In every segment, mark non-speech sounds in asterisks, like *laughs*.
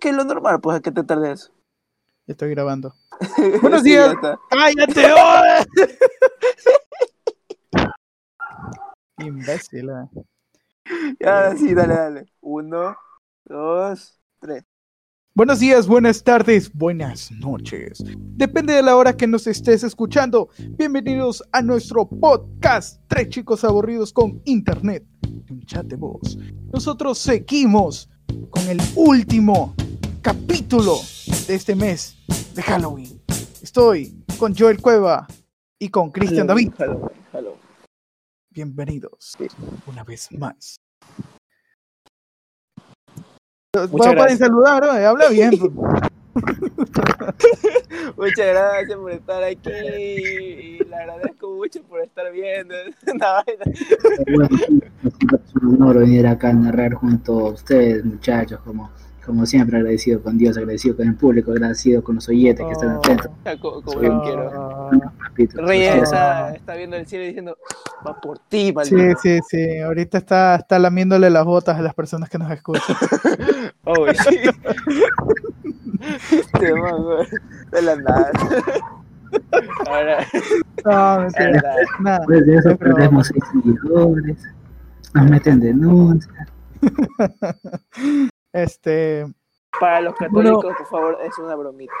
que es lo normal, pues, a que te tardes. Estoy grabando. *laughs* Buenos días. ¡Cállate! oh! *laughs* Imbécil. eh. Ya, sí, dale, dale. Uno, dos, tres. Buenos días, buenas tardes, buenas noches. Depende de la hora que nos estés escuchando. Bienvenidos a nuestro podcast Tres chicos aburridos con internet. Un chat de voz. Nosotros seguimos con el último capítulo de este mes de Halloween. Estoy con Joel Cueva y con Cristian David. Halloween, Halloween. Bienvenidos Sí. una vez más. Muchas Vamos para saludar, ¿no? habla bien. pues. Muchas gracias por estar aquí y le agradezco mucho por estar viendo. Bueno, es un honor venir acá a narrar junto a ustedes, muchachos, como, como siempre, agradecido con Dios, agradecido con el público, agradecido con los oyentes que están atentos. *laughs* Co- Como Sí. yo quiero. Ah. Reyes Sí, está, está viendo el cielo diciendo, va por ti, Sí, maldito. sí, sí. Ahorita está, está lamiéndole las botas a las personas que nos escuchan. *laughs* Oh, sí. Este man, güey, de la nada. Ahora, No, mentira. Nada. Después de eso perdemos seis seguidores, nos meten denuncias. *laughs* Este, para los católicos, por favor, es una bromita.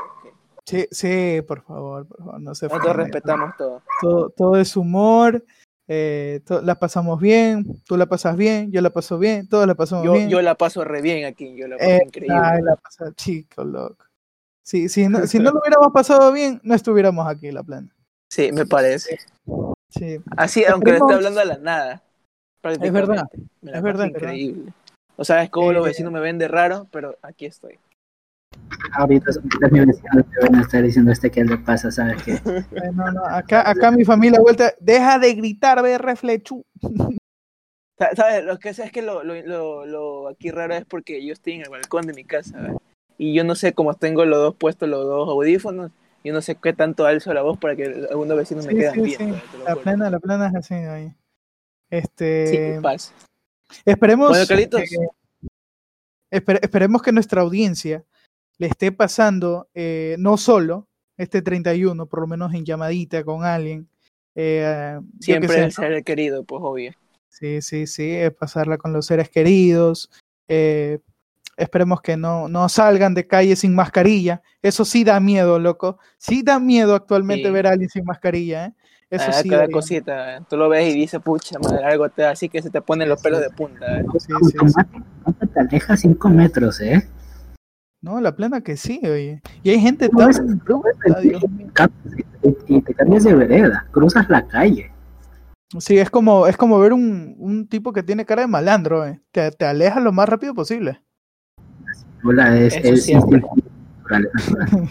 sí, sí, por favor, por favor, no se Nosotros respetamos todo. Todo, todo es humor. eh, to- la pasamos bien, tú la pasas bien, yo la paso bien, todos la pasamos Yo, bien. yo la paso re bien aquí, yo la paso Eh, increíble. ay, la pasa chico, loco. Sí, si, no, si no lo *laughs* hubiéramos pasado bien, no estuviéramos aquí, la plana. Sí, me parece. Sí, Así, aunque le esté hablando a la nada. Es paso verdad, es verdad. increíble. O sea, es como los Eh, vecinos me ven de raro, pero aquí estoy. Ahorita, ahorita mi vecino te van a estar diciendo este que le pasa, ¿sabes qué? *laughs* Eh, no, no, acá, acá mi familia vuelta, deja de gritar, ve reflechu. *laughs* Sa- ¿Sabes? Lo que sé es que lo, lo, lo, lo aquí raro es porque yo estoy en el balcón de mi casa, ¿ves? Y yo no sé cómo tengo los dos puestos, los dos audífonos, yo no sé qué tanto alzo la voz para que algunos vecinos me Sí, sí, bien. sí. lo La plana, la plana es así ahí. Sí, Este, pasa. Esperemos, Bueno, Carlitos. eh, esper- esperemos que nuestra audiencia le esté pasando eh, no solo este 31, por lo menos en llamadita con alguien. eh, Siempre sé, el ser querido, pues obvio. Sí, sí, sí, es pasarla con los seres queridos. eh, esperemos que no, no salgan de calle sin mascarilla. Eso sí da miedo, loco. Sí da miedo actualmente Sí. ver a alguien sin mascarilla, ¿eh? Eso Ah, sí. cada cosita, ¿eh? tú lo ves y dices, pucha, madre, algo te así que se te ponen los pelos de punta. ¿eh? Sí, sí, sí. ¿Cuánto te alejas? Cinco metros, ¿eh? No, la plena que sí, oye. Y hay gente No, es- tan mío. Y, y te cambias de vereda, cruzas la calle. Sí, es como, es como ver un, un tipo que tiene cara de malandro, ¿eh? Te, te alejas lo más rápido posible. Hola, es, Eso es natural, es *laughs* natural.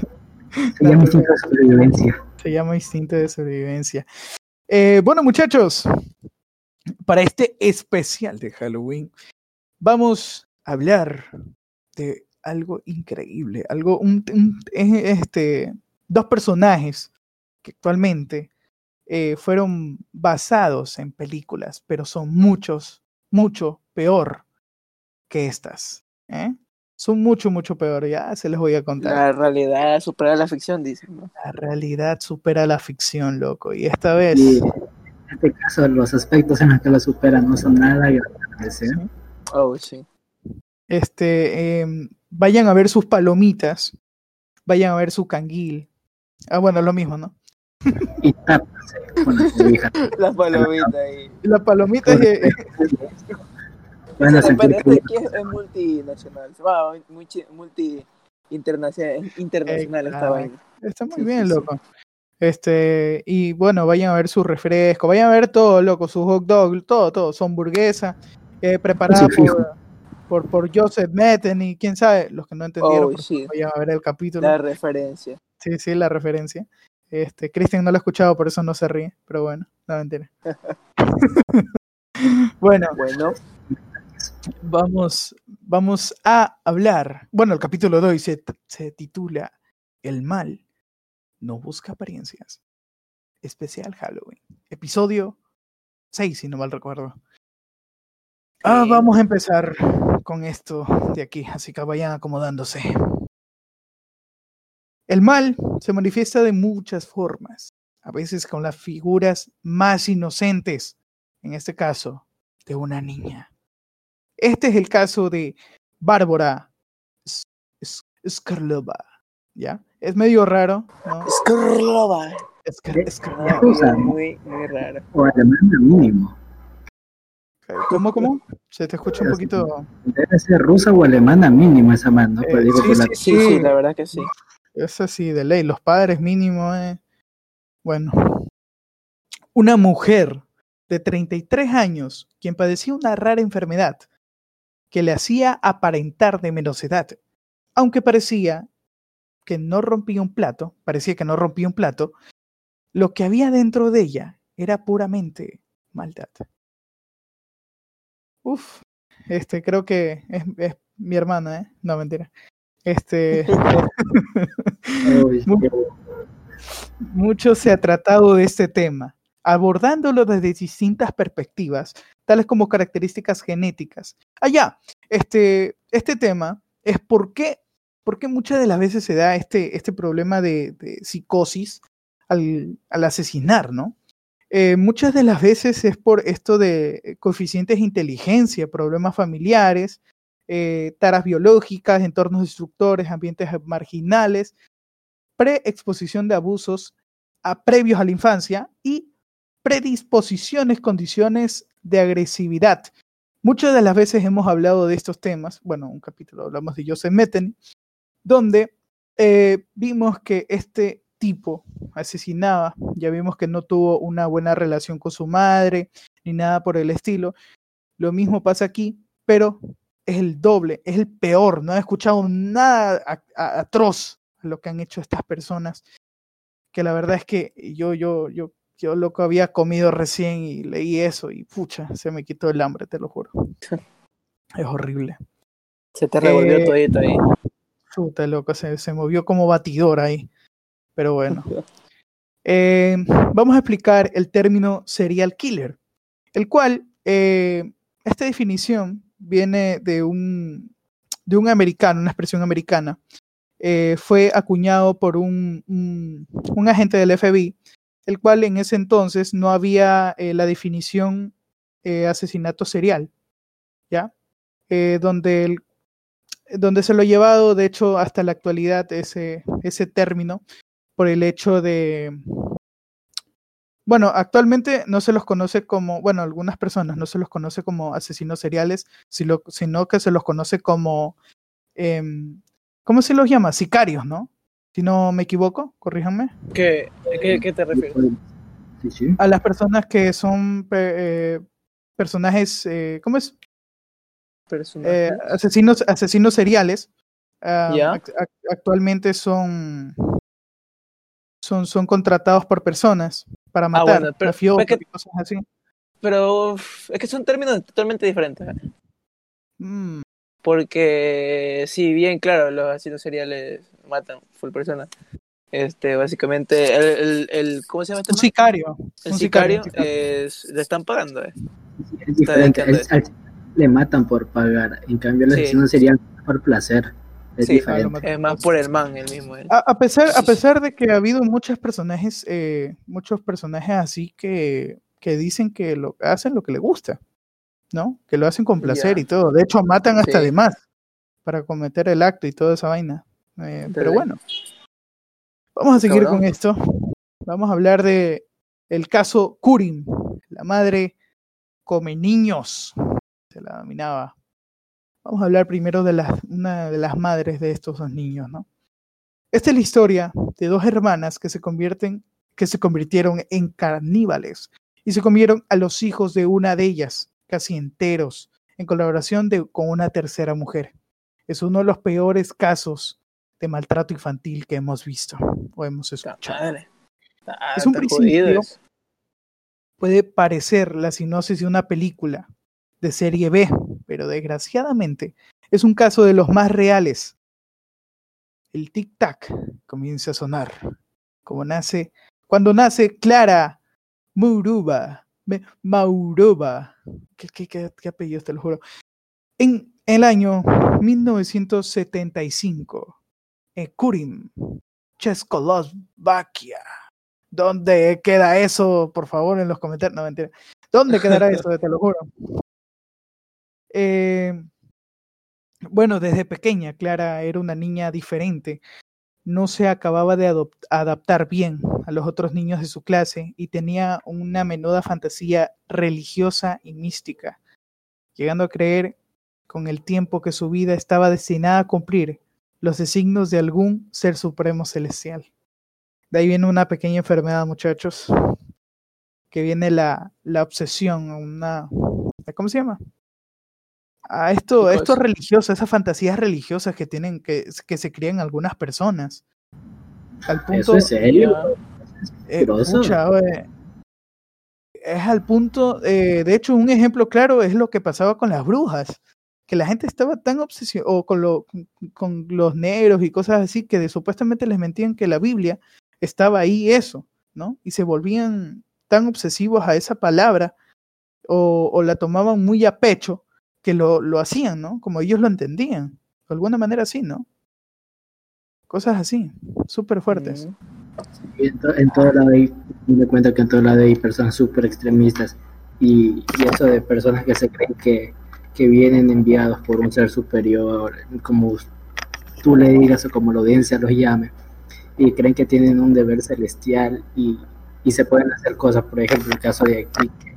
Se llama instinto de sobrevivencia. Se llama instinto de sobrevivencia. Eh, bueno, muchachos, para este especial de Halloween, vamos a hablar de algo increíble, algo, un, este, dos personajes que actualmente eh, fueron basados en películas, pero son muchos, mucho peor que estas. ¿eh? Son mucho, mucho peor. Ya se les voy a contar. La realidad supera la ficción, dicen. ¿no? La realidad supera la ficción, loco. Y esta vez. Y en este caso, los aspectos en los que lo superan no son nada agradables, ¿eh? Oh, sí. Este, em, vayan a ver sus palomitas. Vayan a ver su canguil. Ah, bueno, lo mismo, ¿no? *laughs* Y tápase con la *laughs* cobija. La palomita ahí. La palomita es, Van a Ese sentir depende, que aquí es, es multinacional. Va, multi, multi internacional, internacional esta Exacto. vaina. está muy Sí, bien, sí, sí. loco. Este, y bueno, vayan a ver su refresco, vayan a ver todo, loco, su hot dog, todo, todo, su hamburguesa, eh, preparada por, por, por Joseph Metten y quién sabe, los que no entendieron, Oh, vayan a ver el capítulo. La referencia. Sí, sí, la referencia. Este, Christian no lo ha escuchado, por eso no se ríe, pero bueno, no mentira. *laughs* *laughs* bueno, Bueno, vamos, vamos a hablar. Bueno, el capítulo de hoy se, se titula El mal no busca apariencias. Especial Halloween. Episodio 6, si no mal recuerdo. Ah, vamos a empezar con esto de aquí, así que vayan acomodándose. El mal se manifiesta de muchas formas, a veces con las figuras más inocentes, en este caso, de una niña. Este es el caso de Bárbara S- S- Skrlova, ¿ya? Es medio raro, ¿no? Skrlova. Skr- Eh, Skrlova. rusa, ¿no? Muy, muy raro. O alemana mínimo. ¿Cómo, cómo? Se te escucha un poquito... Debe ser rusa o alemana mínimo esa mano. Eh, Pues digo, sí, por la- sí, Sí, sí, la verdad que sí. Es así, de ley, los padres mínimo. eh. Bueno, una mujer de 33 años, quien padecía una rara enfermedad que le hacía aparentar de menos edad, aunque parecía que no rompía un plato, parecía que no rompía un plato, lo que había dentro de ella era puramente maldad. Uf, este creo que es, es mi hermana, ¿eh? No, mentira. Este. *laughs* *laughs* Mucho se ha tratado de este tema, abordándolo desde distintas perspectivas, tales como características genéticas. Allá, este, este tema es por qué, muchas de las veces se da este, este problema de, de psicosis al, al asesinar, ¿no? Eh, muchas de las veces es por esto de coeficientes de inteligencia, problemas familiares, eh, taras biológicas, entornos destructores, ambientes marginales, preexposición de abusos a previos a la infancia y predisposiciones, condiciones de agresividad. Muchas de las veces hemos hablado de estos temas, bueno, un capítulo hablamos de Joseph Metten, donde eh, vimos que este tipo asesinaba, ya vimos que no tuvo una buena relación con su madre, ni nada por el estilo. Lo mismo pasa aquí, pero es el doble, es el peor, no he escuchado nada atroz lo que han hecho estas personas, que la verdad es que yo, yo, yo, yo lo que había comido recién y leí eso y pucha, se me quitó el hambre, te lo juro. *laughs* Es horrible. Se te revolvió Eh, todito ahí. Puta, loco, se, se movió como batidor ahí. Pero bueno. *laughs* Eh, vamos a explicar el término serial killer, el cual, eh, esta definición viene de un, de un americano, una expresión americana. Eh, fue acuñado por un, un, un agente del FBI, el cual en ese entonces no había eh, la definición eh, asesinato serial, ¿ya? Eh, donde, el, donde se lo ha llevado, de hecho, hasta la actualidad ese, ese término por el hecho de... Bueno, actualmente no se los conoce como, bueno, algunas personas no se los conoce como asesinos seriales, sino, que se los conoce como, em, ¿cómo se los llama? Sicarios, ¿no? Si no me equivoco, corríjanme. ¿Qué, qué, qué te refieres? Sí, sí. A las personas que son eh, personajes, eh, ¿cómo es? Eh, asesinos, asesinos seriales. ah, act- act- actualmente son, son, son contratados por personas para matar, Ah, bueno, pero- mafiosos es que- y cosas así. Pero es que son términos totalmente diferentes. ¿eh? Mm, Porque, si bien, claro, los asesinos seriales matan full personas. Este, básicamente, el, el, el- ¿cómo se llama este un sicario. El un sicario, sicario. es, le están pagando, eh. Es diferente. dedicando al- le matan por pagar. En cambio, el Sí. asesino sería por placer. Es Sí, diferente. Es más por el man, el mismo. eh. A, a pesar, a pesar de que ha habido muchos personajes, eh, muchos personajes así que, que dicen que lo hacen lo que le gusta, ¿no? Que lo hacen con placer y todo. De hecho, matan hasta Sí. de más para cometer el acto y toda esa vaina. Eh, pero bueno, vamos a seguir Cabrón. con esto. Vamos a hablar de el caso Kurin, la madre come niños, se la dominaba. Vamos a hablar primero de las, una de las madres de estos dos niños, ¿no? Esta es la historia de dos hermanas que se convierten, que se convirtieron en caníbales y se comieron a los hijos de una de ellas, casi enteros, en colaboración de- con una tercera mujer. Es uno de los peores casos de maltrato infantil que hemos visto o hemos escuchado. madre. Ah, Es un principio. Puede parecer la sinopsis de una película de serie B, pero desgraciadamente es un caso de los más reales. El tic-tac comienza a sonar, como nace, cuando nace Clara Muruba Maurova. ¿Qué, qué, qué, qué apellido, te lo juro. En el año 1975, en Kurim, Checoslovaquia. ¿Dónde queda eso? Por favor, en los comentarios. No, mentira. ¿Dónde quedará *laughs* eso? Te lo juro. Eh, bueno, desde pequeña, Clara era una niña diferente. No se acababa de adaptar bien a los otros niños de su clase y tenía una menuda fantasía religiosa y mística, llegando a creer con el tiempo que su vida estaba destinada a cumplir los designios de algún ser supremo celestial. De ahí viene una pequeña enfermedad, muchachos, que viene la, la obsesión, una... ¿Cómo se llama? A esto, ¿Qué esto religioso, esas fantasías religiosas que tienen, que, que se crían algunas personas. Al punto, ¿Eso es serio? Eh, es al punto, eh, de hecho, un ejemplo claro es lo que pasaba con las brujas, que la gente estaba tan obsesionada, o con, lo- con los negros y cosas así, que de- supuestamente les mentían que la Biblia estaba ahí eso, ¿no? Y se volvían tan obsesivos a esa palabra, o, o la tomaban muy a pecho, que lo, lo hacían, ¿no? Como ellos lo entendían, de alguna manera así, ¿no? Cosas así, súper fuertes. Mm. En, to- en todo lado hay, me cuenta que en todo lado hay personas súper extremistas y, y eso de personas que se creen que, que vienen enviados por un ser superior, como tú le digas o como la audiencia los llame, y creen que tienen un deber celestial y, y se pueden hacer cosas, por ejemplo, el caso de aquí, que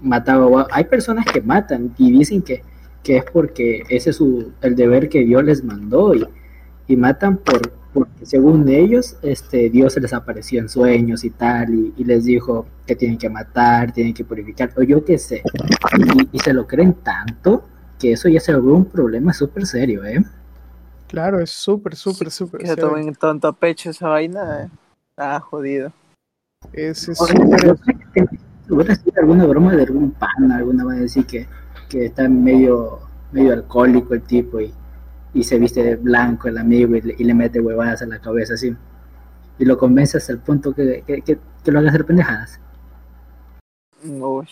mataba, hay personas que matan y dicen que, que es porque ese es su, el deber que Dios les mandó y, y matan por porque según ellos este Dios se les apareció en sueños y tal y, y les dijo que tienen que matar, tienen que purificar o yo qué sé y, y se lo creen tanto que eso ya se volvió un problema súper serio, ¿eh? Claro, es súper, súper, súper. Que se serio. tomen tanto a pecho esa vaina. eh. Ah, jodido. Es, es súper- alguna broma de algún pan, alguna va a decir que, que está medio, medio alcohólico el tipo y, y se viste de blanco el amigo y le, y le mete huevadas en la cabeza así. Y lo convence hasta el punto que, que, que, que lo haga hacer pendejadas. Uy.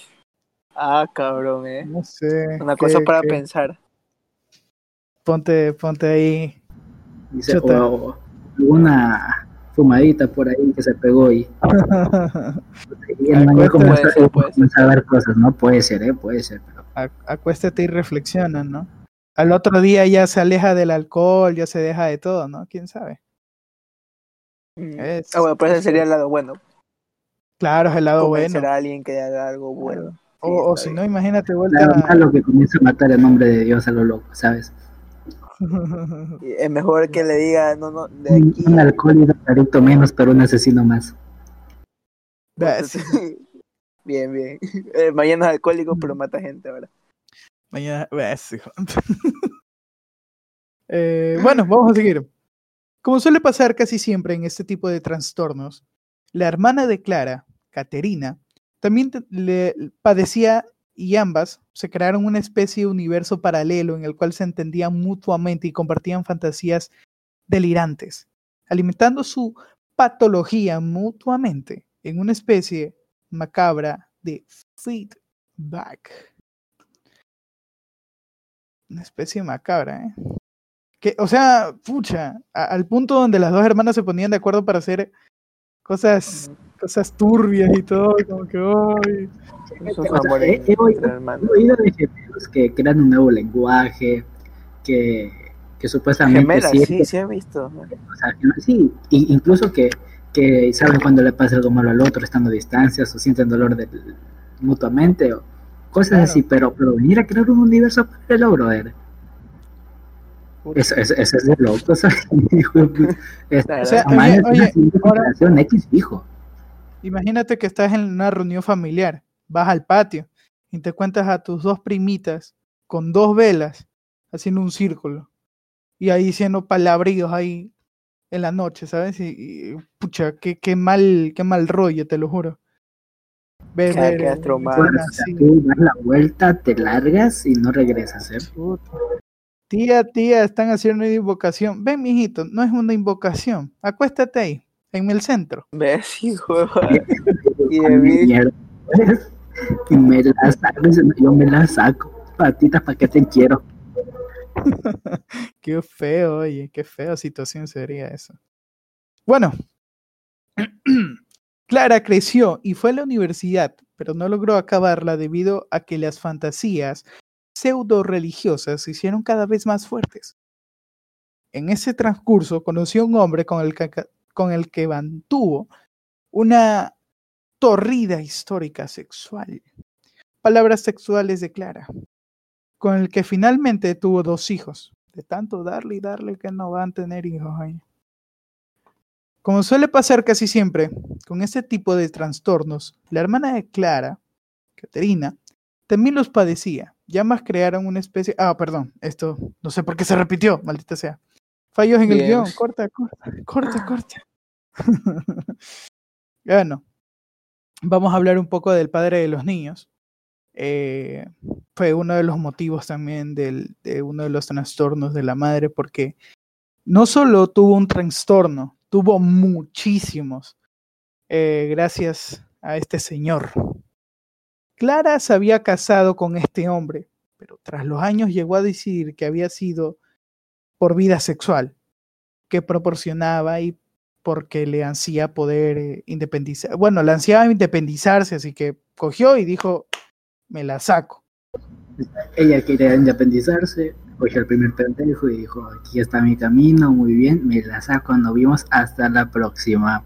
Ah, cabrón, eh. no sé. Una qué- cosa para qué- pensar. Ponte, ponte ahí. Dice, Chuta. o, o alguna fumadita por ahí que se pegó y, y el puede ser. comienza a ver cosas, ¿no? Puede ser, ¿eh? Puede ser, pero Ac- Acuéstate y reflexiona, ¿no? Al otro día ya se aleja del alcohol, ya se deja de todo, ¿no? ¿Quién sabe? Mm. Es- Ah, bueno, pues ese sería el lado bueno. Claro, es el lado bueno. A alguien que haga algo bueno. O, o si no, imagínate Claro, vuelta. malo que comienza a matar en nombre de Dios a lo loco, ¿sabes? *laughs* Es mejor que le diga, no, no, de Un, aquí. un alcohólico clarito menos, pero un asesino más. Ves, *laughs* bien, bien. *laughs* Eh, mañana es alcohólico, pero mata gente ahora. Mañana. *laughs* Eh, bueno, vamos a seguir. Como suele pasar casi siempre en este tipo de trastornos, la hermana de Clara, Caterina, también le padecía y ambas se crearon una especie de universo paralelo en el cual se entendían mutuamente y compartían fantasías delirantes, alimentando su patología mutuamente en una especie macabra de feedback. Una especie macabra, ¿eh? Que, o sea, pucha, a- al punto donde las dos hermanas se ponían de acuerdo para hacer cosas, cosas turbias y todo, como que, amores he- oído- de gemelos que crean un nuevo lenguaje, que, que supuestamente Gemelas, sienten- sí, sí he visto. o sea, que- sí, incluso que, que saben cuando le pasa algo malo al otro estando a distancias o sienten dolor mutuamente o cosas Claro. así, pero, pero venir a crear un universo paralelo, brother. Eso, eso, eso es de loco. *laughs* Imagínate que estás en una reunión familiar, vas al patio y te cuentas a tus dos primitas con dos velas haciendo un círculo y ahí diciendo palabrillos ahí en la noche, ¿sabes? Y, y, pucha, qué, qué mal, qué mal rollo, te lo juro. Ver, Queda- ver, quedas eh, traumado. escenas O sea, así. tú das la vuelta, te largas y no regresas, ¿eh? Tía, tía, están haciendo una invocación. Ven, mijito, no es una invocación. Acuéstate ahí, en el centro. ¿Ves, hijo? *laughs* Y de *laughs* mí. Y me la saco, yo me la saco. Patitas, ¿para qué te quiero? *laughs* qué feo, oye, qué fea situación sería eso. Bueno, *clears throat* Clara creció y fue a la universidad, pero no logró acabarla debido a que las fantasías pseudo religiosas se hicieron cada vez más fuertes. En ese transcurso conoció a un hombre con el que, con mantuvo una torrida histórica sexual. Palabras sexuales de Clara, con el que finalmente tuvo dos hijos. De tanto darle y darle que no van a tener hijos. Como suele pasar casi siempre con este tipo de trastornos, la hermana de Clara, Caterina, también los padecía. Ya más crearon una especie. Ah, perdón, esto no sé por qué se repitió, maldita sea. Fallos en el guion, corta, corta, corta, corta. *laughs* bueno, vamos a hablar un poco del padre de los niños. Eh, fue uno de los motivos también del, de uno de los trastornos de la madre, porque no solo tuvo un trastorno, tuvo muchísimos, eh, gracias a este señor. Clara se había casado con este hombre, pero tras los años llegó a decidir que había sido por vida sexual, que proporcionaba y porque le ansía poder eh, independizar. Bueno, le ansiaba independizarse, así que cogió y dijo, me la saco. Ella quería independizarse, cogió el primer pendejo y dijo, aquí está mi camino, muy bien, me la saco, nos vimos, hasta la próxima.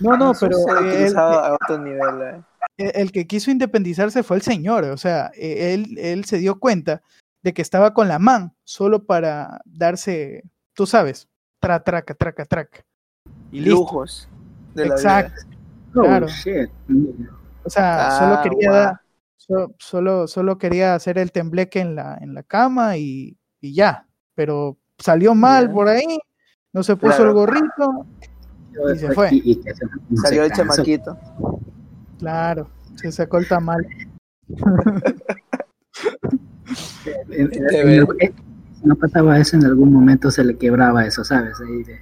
No, no, pero... El, a otro nivel, eh. el, que quiso independizarse fue el señor, o sea, e, él, él se dio cuenta de que estaba con la man solo para darse, tú sabes, tra, traca, traca, traca. Y Lujos. De Exacto. claro. O sea, solo ah, quería solo, solo quería hacer el tembleque en la, en la cama y, y ya. Pero salió mal por ahí, no se puso el gorrito y se fue. Salió el chamaquito. Claro, se sacó el tamal. no pasaba eso, en algún momento se le quebraba eso, ¿sabes? Ahí de...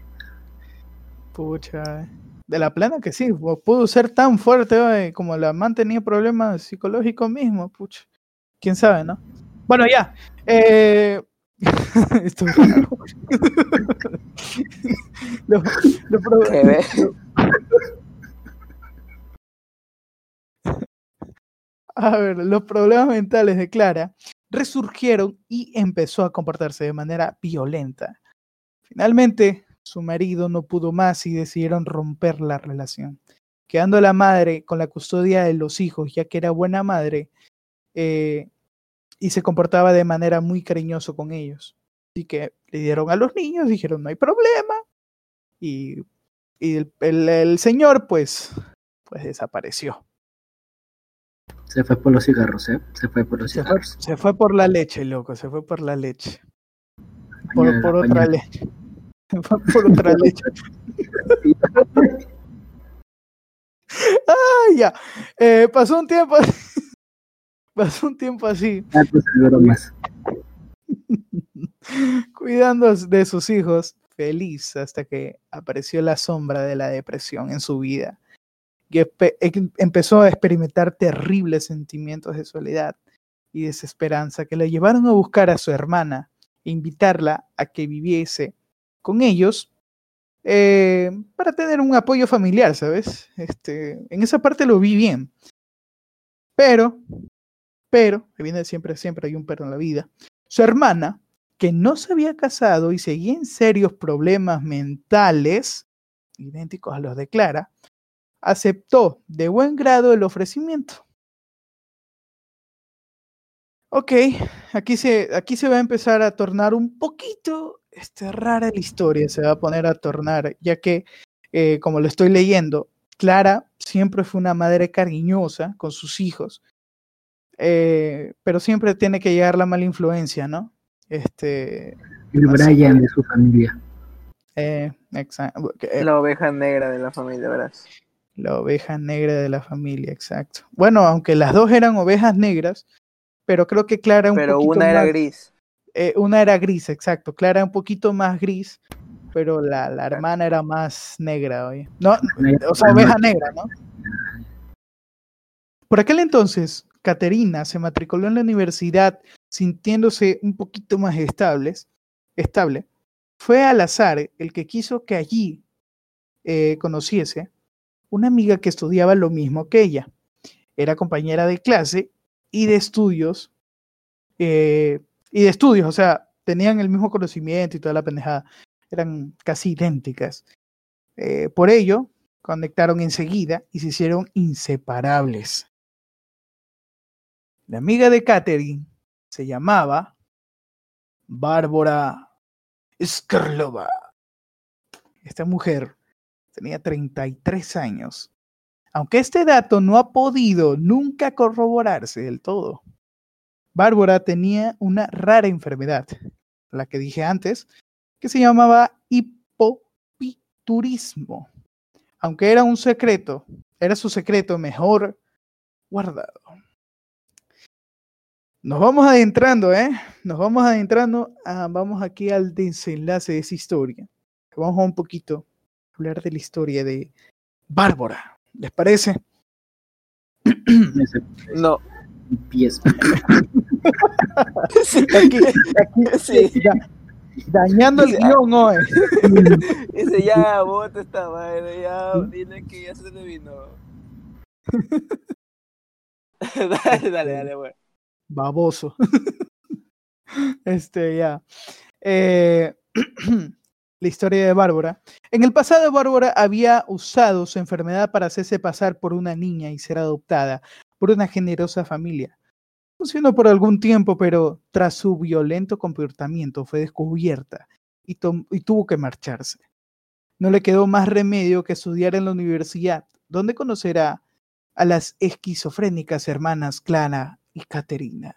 Pucha. Eh. De la plena que sí, pudo ser tan fuerte como la man tenía problemas psicológicos mismo, pucha. Quién sabe, ¿no? Bueno, ya. Eh... *laughs* Esto es raro. *laughs* lo, A ver, los problemas mentales de Clara resurgieron y empezó a comportarse de manera violenta. Finalmente, su marido no pudo más y decidieron romper la relación, quedando la madre con la custodia de los hijos, ya que era buena madre eh, y se comportaba de manera muy cariñosa con ellos. Así que le dieron a los niños, dijeron no hay problema y, y el, señor pues, pues desapareció. Se fue por los cigarros, ¿eh? Se fue por los cigarros. Se fue, por la leche, loco, se fue por la leche. Por, por otra leche. por otra *laughs* leche. *laughs* ah, ya. Eh, pasó un tiempo. *laughs* pasó un tiempo así. Ah, pues, *laughs* Cuidando de sus hijos, feliz hasta que apareció la sombra de la depresión en su vida. Y empezó a experimentar terribles sentimientos de soledad y desesperanza que le llevaron a buscar a su hermana e invitarla a que viviese con ellos eh, para tener un apoyo familiar, ¿sabes? Este, en esa parte lo vi bien. Pero, pero, viene siempre, siempre hay un perro en la vida. Su hermana, que no se había casado y seguía en serios problemas mentales, idénticos a los de Clara, aceptó de buen grado el ofrecimiento. Ok, aquí se, aquí se va a empezar a tornar un poquito este, rara la historia, se va a poner a tornar, ya que, eh, como lo estoy leyendo, Clara siempre fue una madre cariñosa con sus hijos, eh, pero siempre tiene que llegar la mala influencia, ¿no? Este, el Brian de su familia. Eh, la oveja negra de la familia, verás. La oveja negra de la familia, exacto. Bueno, aunque las dos eran ovejas negras, pero creo que Clara un Pero una era gris. Eh, una era gris, exacto. Clara un poquito más gris, pero la, la hermana era más negra, oye. No, o sea, oveja negra, ¿no? Por aquel entonces, Caterina se matriculó en la universidad sintiéndose un poquito más estables, estable. Fue al azar el que quiso que allí eh, conociese una amiga que estudiaba lo mismo que ella. Era compañera de clase y de estudios. eh, y de estudios, o sea, tenían el mismo conocimiento y toda la pendejada. Eran casi idénticas. Eh, por ello, conectaron enseguida y se hicieron inseparables. La amiga de Catherine se llamaba Bárbara Skrlova. Esta mujer tenía 33 años, aunque este dato no ha podido nunca corroborarse del todo. Bárbara tenía una rara enfermedad, la que dije antes, que se llamaba hipopiturismo. Aunque era un secreto, era su secreto mejor guardado. Nos vamos adentrando, ¿eh? Nos vamos adentrando, a- vamos aquí al desenlace de esa historia. Vamos a un poquito a hablar de la historia de Bárbara. ¿Les parece? *clears throat* No. Empieza. *laughs* Aquí, aquí, Sí. da- dañando el Sí, guion hoy. *laughs* Dice, ya, bota esta madre, ya, dile que ya se le vino. *laughs* dale, dale, dale, güey. Baboso. *laughs* Este, ya. Eh, *clears throat* la historia de Bárbara. En el pasado, Bárbara había usado su enfermedad para hacerse pasar por una niña y ser adoptada por una generosa familia. Funcionó por algún tiempo, pero tras su violento comportamiento fue descubierta y, y tuvo que marcharse. No le quedó más remedio que estudiar en la universidad, donde conocerá a las esquizofrénicas hermanas Clara y Caterina.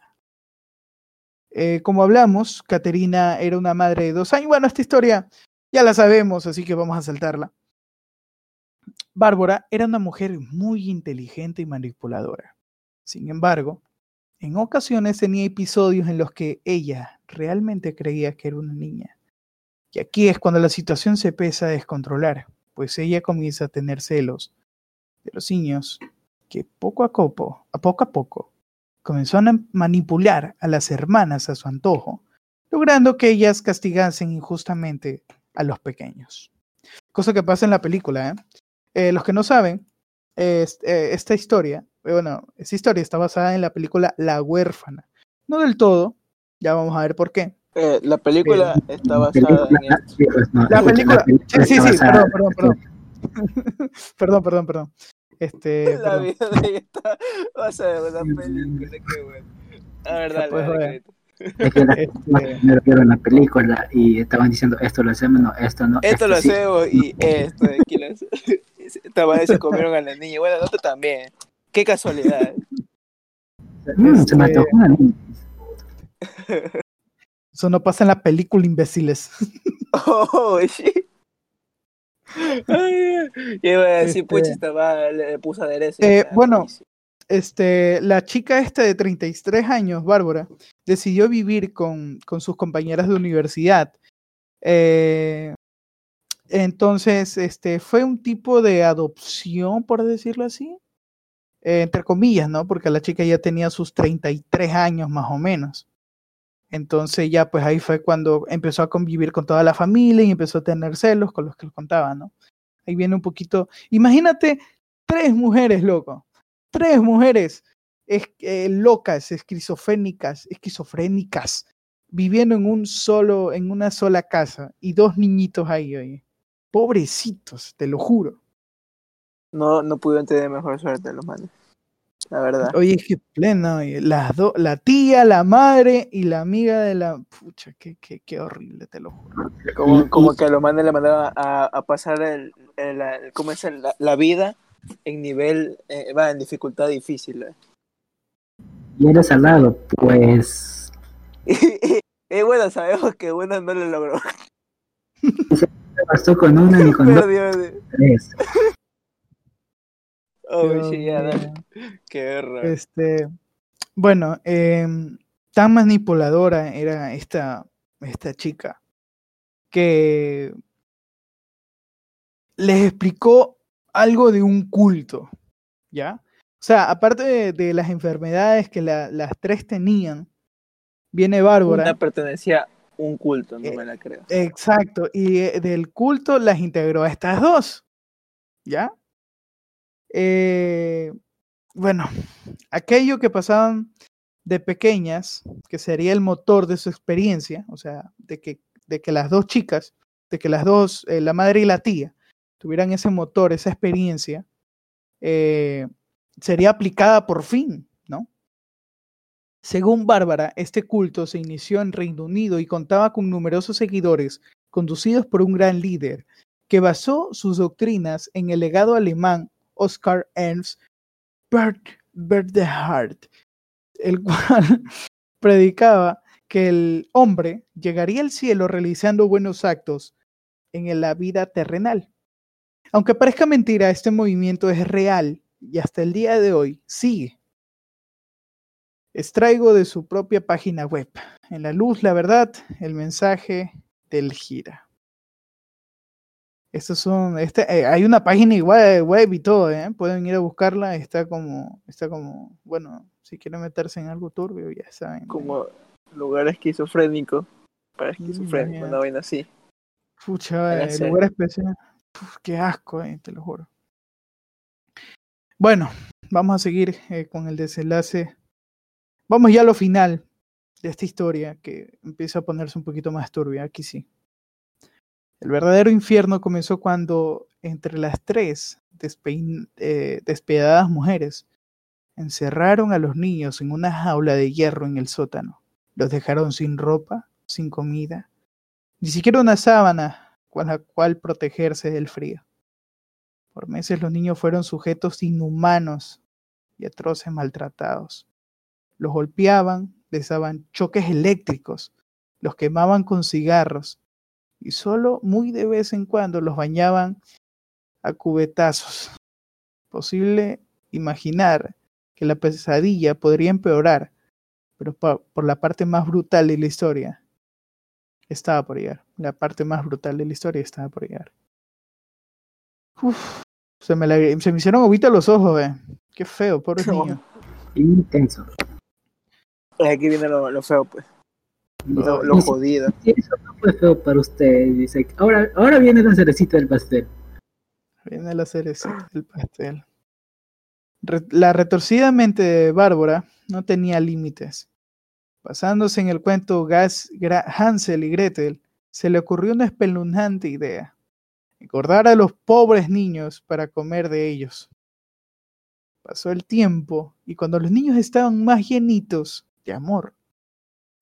Eh, como hablamos, Caterina era una madre de dos años. Bueno, esta historia ya la sabemos, así que vamos a saltarla. Bárbara era una mujer muy inteligente y manipuladora. Sin embargo, en ocasiones tenía episodios en los que ella realmente creía que era una niña. Y aquí es cuando la situación se empieza a descontrolar, pues ella comienza a tener celos de los niños que poco a poco, a poco a poco, comenzó a manipular a las hermanas a su antojo, logrando que ellas castigasen injustamente a los pequeños. Cosa que pasa en la película. ¿eh? Eh, los que no saben, es- eh, esta historia, eh, bueno, esta historia está basada en la película La huérfana. No del todo, ya vamos a ver por qué. Eh, la película está basada en película- esto. sí, pues, no, La escucha, película, sí, sí, sí, *laughs* perdón, perdón. perdón, perdón, perdón. Este, *laughs* La perdón. vida de ella está basada en una película, qué bueno. A ver, dale, pues, dale. Es que la- Este, vieron la película y estaban diciendo esto lo hacemos, no, esto no. Esto lo sí. hacemos y esto de aquí lo hacemos. *laughs* Se comieron a la niña. Bueno, nosotros también. Qué casualidad. Mm, se Este- antojó una niña. *laughs* Eso no pasa en la película, imbéciles. Oh, shit. Yo *laughs* iba a decir, Este- pues, le puso aderezo. Eh, bueno. Este, la chica esta de 33 años, Bárbara, decidió vivir con, con sus compañeras de universidad. Eh, entonces, este, fue un tipo de adopción, por decirlo así. Eh, entre comillas, ¿no? Porque la chica ya tenía sus 33 años más o menos. Entonces ya pues ahí fue cuando empezó a convivir con toda la familia y empezó a tener celos con los que le contaba, ¿no? Ahí viene un poquito. Imagínate tres mujeres, loco. Tres mujeres es, eh, locas, esquizofrénicas, esquizofrénicas, viviendo en un solo, en una sola casa y dos niñitos ahí, oye. Pobrecitos, te lo juro. No, no pude tener mejor suerte los manes. La verdad. Oye, es que plena, oye, las dos, la tía, la madre y la amiga de la. Pucha, qué, qué, qué horrible, te lo juro. Como, Y- como y- que a los manes le mandaban a, a pasar el, el- el- ¿cómo es? el- la, la vida en nivel, eh, va, en dificultad difícil. eh. Y eres al lado, pues. Y, *laughs* y bueno, sabemos que uno no lo logró. *laughs* No bastó con una ni con dos, *laughs* tres. Oh, shit, ya, dale. Qué error. Este, bueno, em, tan manipuladora era esta, esta chica que les explicó algo de un culto, ¿ya? O sea, aparte de, de las enfermedades que la- las tres tenían, viene Bárbara. Una pertenecía a un culto, no Eh, me la creo. Exacto, y eh, del culto las integró a estas dos. ¿Ya? Eh, bueno, aquello que pasaban de pequeñas, que sería el motor de su experiencia, o sea, de que, de que las dos chicas, de que las dos, eh, la madre y la tía, tuvieran ese motor, esa experiencia, eh, sería aplicada por fin, ¿no? Según Bárbara, este culto se inició en Reino Unido y contaba con numerosos seguidores, conducidos por un gran líder, que basó sus doctrinas en el legado alemán Oscar Ernst Bert, Berdehard, el *laughs* cual predicaba que el hombre llegaría al cielo realizando buenos actos en la vida terrenal. Aunque parezca mentira, este movimiento es real y hasta el día de hoy sigue. Extraigo de su propia página web. En la luz, la verdad, el mensaje del gira. Estos son, este, eh, hay una página igual web y todo, ¿eh? pueden ir a buscarla, está como, está como, bueno, si quieren meterse en algo turbio, ya saben. ¿eh? Como lugar esquizofrénico. Para esquizofrénico, imagínate. una vaina así. Pucha, ser. lugar especial. Uf, qué asco, eh, te lo juro. Bueno, vamos a seguir eh, con el desenlace. Vamos ya a lo final de esta historia que empieza a ponerse un poquito más turbia. Aquí sí. El verdadero infierno comenzó cuando entre las tres despein- eh, mujeres encerraron a los niños en una jaula de hierro en el sótano. Los dejaron sin ropa, sin comida, ni siquiera una sábana con la cual protegerse del frío. Por meses los niños fueron sujetos inhumanos y atroces maltratados. Los golpeaban, les daban choques eléctricos, los quemaban con cigarros y solo muy de vez en cuando los bañaban a cubetazos. Posible imaginar que la pesadilla podría empeorar, pero por la parte más brutal de la historia estaba por llegar. La parte más brutal de la historia estaba por llegar. Uf, se me, la- se me hicieron agüita los ojos, eh. Qué feo, pobre niño. Intenso. Aquí viene lo, lo feo, pues. Lo, lo jodido. si eso no fue feo para usted, dice, ahora, ahora viene la cerecita del pastel. Viene la cerecita del pastel. Re- la retorcida mente de Bárbara no tenía límites. Basándose en el cuento Gas, Hansel y Gretel, se le ocurrió una espeluznante idea. Engordar a los pobres niños para comer de ellos. Pasó el tiempo y cuando los niños estaban más llenitos de amor,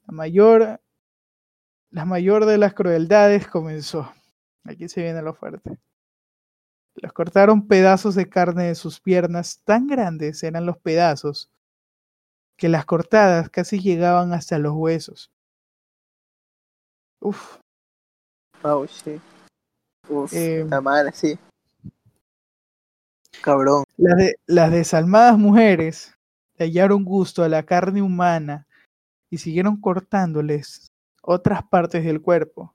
la mayor, la mayor de las crueldades comenzó. Aquí se viene lo fuerte. Les cortaron pedazos de carne de sus piernas, tan grandes eran los pedazos que las cortadas casi llegaban hasta los huesos. Uf, Oh, shit. Uf, Eh, la madre, sí. Cabrón. las, de- las desalmadas mujeres le hallaron gusto a la carne humana y siguieron cortándoles otras partes del cuerpo.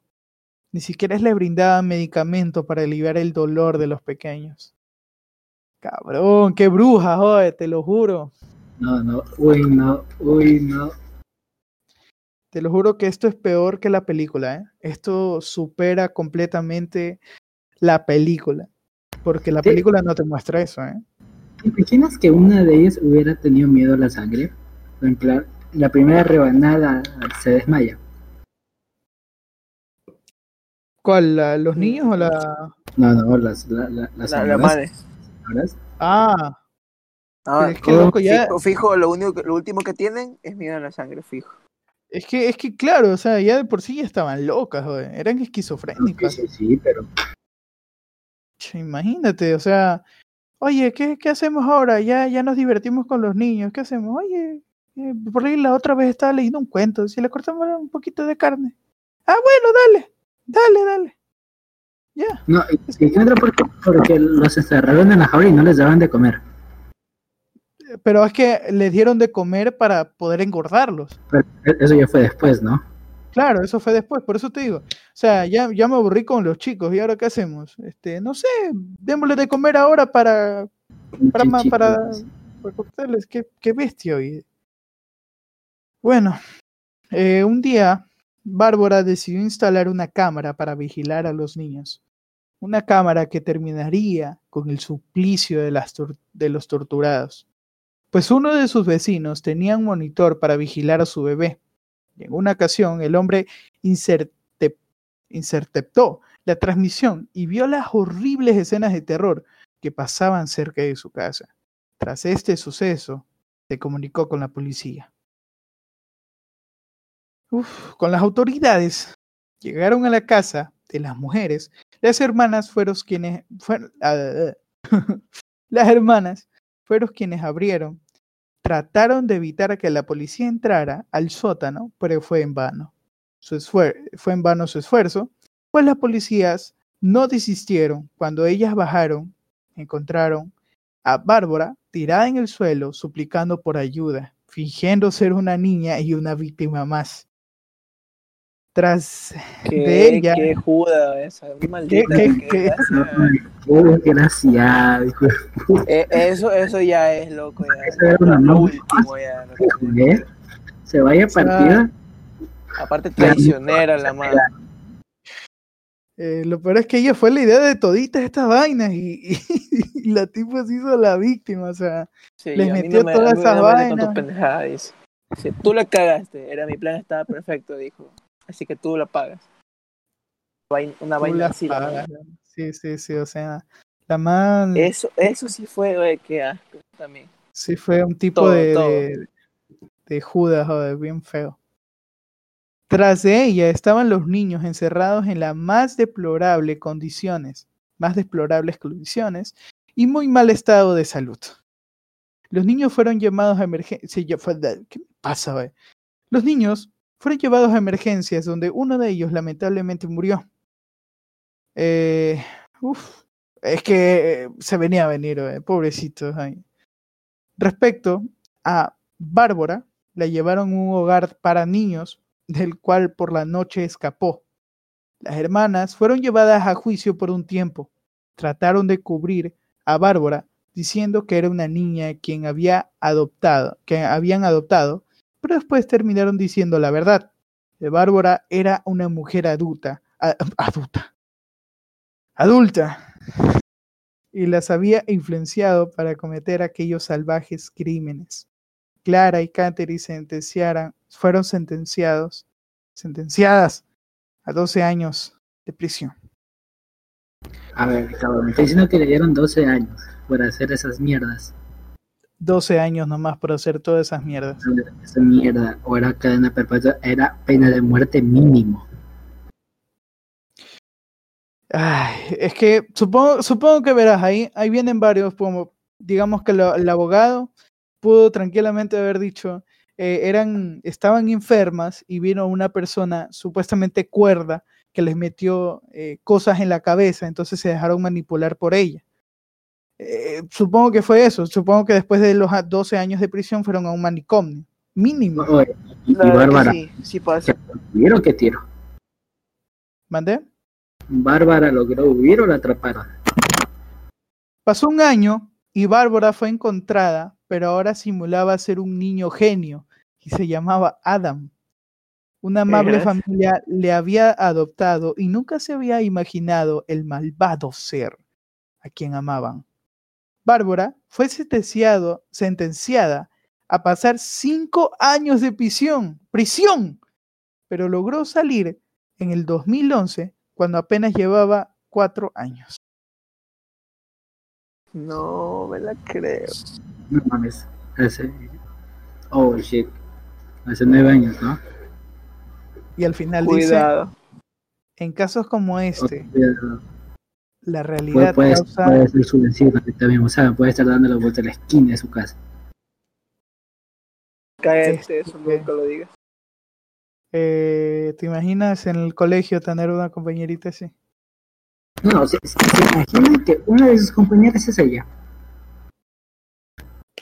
Ni siquiera le brindaban medicamento para aliviar el dolor de los pequeños. Cabrón, qué bruja, joder, te lo juro. No, no, uy, no, uy, no. Te lo juro que esto es peor que la película, ¿eh? Esto supera completamente la película. Porque la película no te muestra eso, ¿eh? ¿Te imaginas que una de ellas hubiera tenido miedo a la sangre? En plan, la primera rebanada se desmaya. ¿Cuál? la- ¿Los niños o la...? No, no, las, la, la, las La, señoras, madre. señoras. Ah, Ah, es que loco, ya... fijo, fijo, lo, único, que- lo último que tienen es miedo a la sangre, fijo. Es que, es que claro, o sea, ya de por sí ya estaban locas, joder. Eran esquizofrénicas. sí, sí, pero Che, Imagínate, o sea, oye, ¿qué, qué hacemos ahora? Ya, ya nos divertimos con los niños, ¿qué hacemos? Oye, eh, por ahí la otra vez estaba leyendo un cuento, si le cortamos un poquito de carne. Ah, bueno, dale, dale, dale. Ya. no, y, y que otra porque, porque los encerraron en la jaula y no les daban de comer. Pero es que les dieron de comer para poder engordarlos. Pero eso ya fue después, ¿no? Claro, eso fue después, por eso te digo. O sea, ya, ya me aburrí con los chicos, ¿y ahora qué hacemos? Este, no sé, démosle de comer ahora para, para, para, contarles qué, qué bestia hoy. Bueno, eh, un día Bárbara decidió instalar una cámara para vigilar a los niños. Una cámara que terminaría con el suplicio de, los torturados. Pues uno de sus vecinos tenía un monitor para vigilar a su bebé. Y en una ocasión el hombre interceptó la transmisión y vio las horribles escenas de terror que pasaban cerca de su casa. Tras este suceso, se comunicó con la policía. Con las autoridades llegaron a la casa de las mujeres. Las hermanas fueron quienes fueron, ah, *laughs* las hermanas fueron quienes abrieron. Trataron de evitar que la policía entrara al sótano, pero fue en vano. Su fue en vano su esfuerzo, pues las policías no desistieron. Cuando ellas bajaron, encontraron a Bárbara tirada en el suelo, suplicando por ayuda, fingiendo ser una niña y una víctima más. Tras Qué, de ella, qué juda esa, maldita. qué- qué qué- Eh, eso, eso ya es loco, ya. Eso era una lo no- último ya. lo ¿eh? Se vaya partida. Aparte traicionera la madre. eh, lo peor es que ella fue la idea de toditas estas vainas y, y la tipa se hizo la víctima, o sea, Sí, Les metió no me, todas esas no vainas. Dice, tú la cagaste, era mi plan estaba perfecto, dijo. Así que tú la pagas. Una vaina así. la. Sí, sí, sí, o sea, la man Eso, eso sí fue, güey, qué asco también. sí fue un tipo todo, de, todo. de, de Judas, joder, bien feo. Tras de ella estaban los niños encerrados en las más deplorables condiciones, más deplorables condiciones y muy mal estado de salud. Los niños fueron llamados a emergencia. ¿Qué pasa, güey? Los niños fueron llevados a emergencias donde uno de ellos lamentablemente murió. Eh, es que eh, se venía a venir, güey, pobrecitos. Respecto a Bárbara, la llevaron a un hogar para niños, del cual por la noche escapó. Las hermanas fueron llevadas a juicio por un tiempo. Trataron de cubrir a Bárbara diciendo que era una niña quien había adoptado, que habían adoptado, pero después terminaron diciendo la verdad. Bárbara era una mujer adulta, adulta, adulta, y las había influenciado para cometer aquellos salvajes crímenes. Clara y Katherine sentenciaran, fueron sentenciados, sentenciadas a 12 años de prisión. A ver, cabrón, me está diciendo que le dieron 12 años por hacer esas mierdas. 12 años nomás por hacer todas esas mierdas. Esa mierda, o era cadena perpetua, era pena de muerte mínimo. Ay, es que supongo, supongo que verás, ahí, ahí vienen varios, como digamos que lo- el abogado pudo tranquilamente haber dicho, eh, eran, estaban enfermas y vino una persona supuestamente cuerda que les metió eh, cosas en la cabeza, entonces se dejaron manipular por ella. Eh, supongo que fue eso, supongo que después de los a- 12 años de prisión fueron a un manicomio, mínimo. Oye, y, Bárbara, sí, sí pasa. ¿vieron qué tiro? ¿Mandé? Bárbara logró huir o la atraparon. Pasó un año y Bárbara fue encontrada, pero ahora simulaba ser un niño genio y se llamaba Adam. Una amable familia le había adoptado y nunca se había imaginado el malvado ser a quien amaban. Bárbara fue sentenciado, sentenciada a pasar cinco años de prisión, prisión, pero logró salir en el 2011 cuando apenas llevaba cuatro años. No me la creo. No mames. Hace. Oh shit. Hace nueve años, ¿no? Y al final dice, Cuidado. en casos como este, Cuidado. La realidad puede, causa... puede ser su vecino también, o sea, puede estar dando la vuelta a la esquina de su casa. Cállate, eso Este, nunca lo digas. eh, ¿Te imaginas en el colegio tener una compañerita así? No, se, se, se imagina que una de sus compañeras es ella.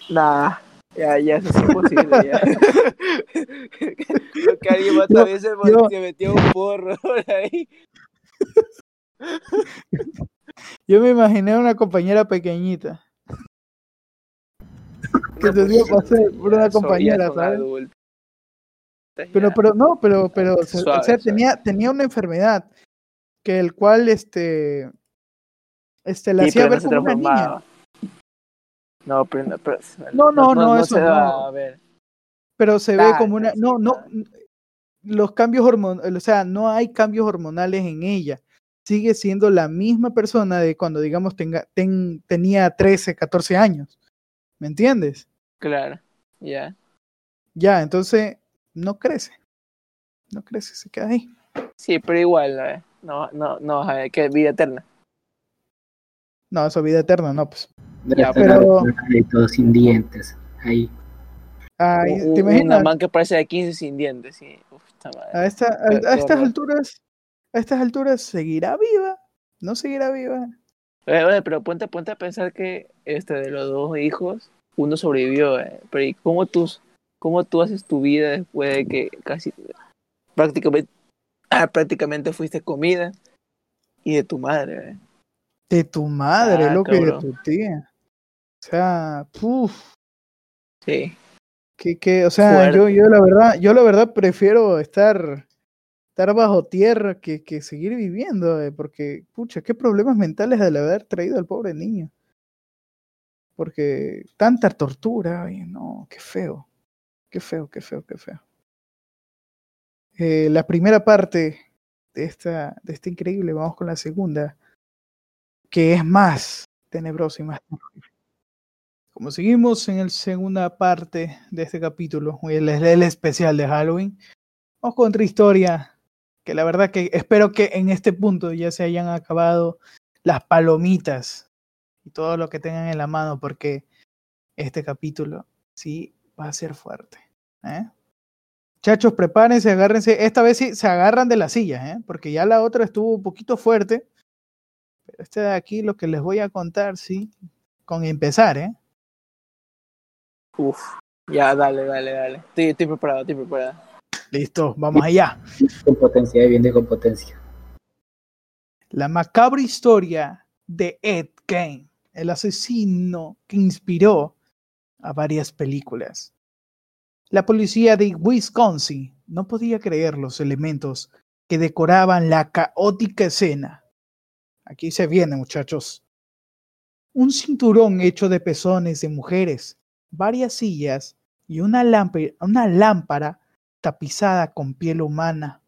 Nah, ya, ya, eso es imposible, ya. *laughs* *laughs* Que alguien más también se metió un porro *laughs* por ahí. Yo me imaginé una compañera pequeñita. que se dio para ser por una compañera, ¿sabes? Pero, pero no, pero, pero, o sea, tenía, tenía una enfermedad que el cual, este, este, la hacía ver como una niña. No, pero, no, no, no, no, eso se no. A ver. Pero se ve como una, no, no, los cambios hormonales, o sea, no hay cambios hormonales en ella. Sigue siendo la misma persona de cuando, digamos, tenga, ten, tenía 13, 14 años. ¿Me entiendes? Claro, ya. Ya, entonces no crece. No crece, se queda ahí. Sí, pero igual, no, no, no, a ver, que vida eterna. No, eso vida eterna, no, pues. Ya, pero... todos sin dientes, ahí. Ay, ¿te imaginas? Una man que parece de 15 sin dientes, sí. a, esta, a, estas alturas, a estas alturas, ¿seguirá viva? ¿No seguirá viva? Oye, pero ponte, ponte a pensar que este de los dos hijos, uno sobrevivió, eh. pero ¿y cómo tú, cómo tú haces tu vida después de que casi prácticamente, ah, prácticamente fuiste comida y de tu madre? Eh? De tu madre, ah, lo que de tu tía. O sea, puf. Sí. Que, que, o sea, yo, yo la verdad, yo la verdad prefiero estar, estar bajo tierra que, que seguir viviendo, eh, porque, pucha, qué problemas mentales de haber traído al pobre niño. Porque tanta tortura, no, qué feo, qué feo, qué feo, qué feo. Eh, la primera parte de esta, de esta increíble, vamos con la segunda, que es más tenebrosa y más como seguimos en la segunda parte de este capítulo, el, el especial de Halloween, vamos con otra historia que la verdad que espero que en este punto ya se hayan acabado las palomitas y todo lo que tengan en la mano porque este capítulo sí va a ser fuerte. ¿eh? Chachos, prepárense, agárrense. Esta vez sí se agarran de la silla, ¿eh? porque ya la otra estuvo un poquito fuerte. Pero este de aquí, lo que les voy a contar, sí, con empezar, ¿eh? Uf, ya, dale, dale, dale. Estoy, preparado, estoy preparado. Listo, vamos allá. Con potencia, viene con potencia. La macabra historia de Ed Gein, el asesino que inspiró a varias películas. La policía de Wisconsin no podía creer los elementos que decoraban la caótica escena. Aquí se viene, muchachos. Un cinturón hecho de pezones de mujeres varias sillas y una lámpara, tapizada con piel humana,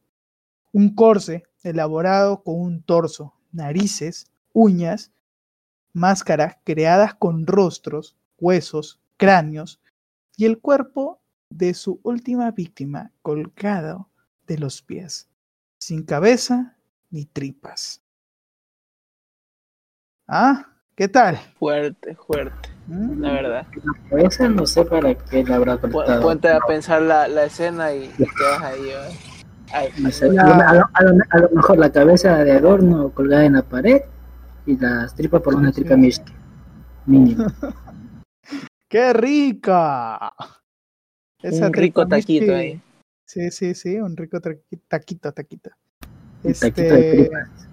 un corce elaborado con un torso, narices, uñas, máscaras creadas con rostros, huesos, cráneos y el cuerpo de su última víctima colgado de los pies, sin cabeza ni tripas. ¿Ah? ¿Qué tal? Fuerte, fuerte, mm. la verdad. Esa no sé para qué la habrá cortado. Ponte a pensar la, la escena y te quedas ahí. a, lo, mejor la cabeza de adorno colgada en la pared y las tripas por una tripa mínima. *laughs* ¡Qué rica! un rico taquito ahí. Sí, sí, sí, un rico taquito, taquito. Este... taquito de tripas.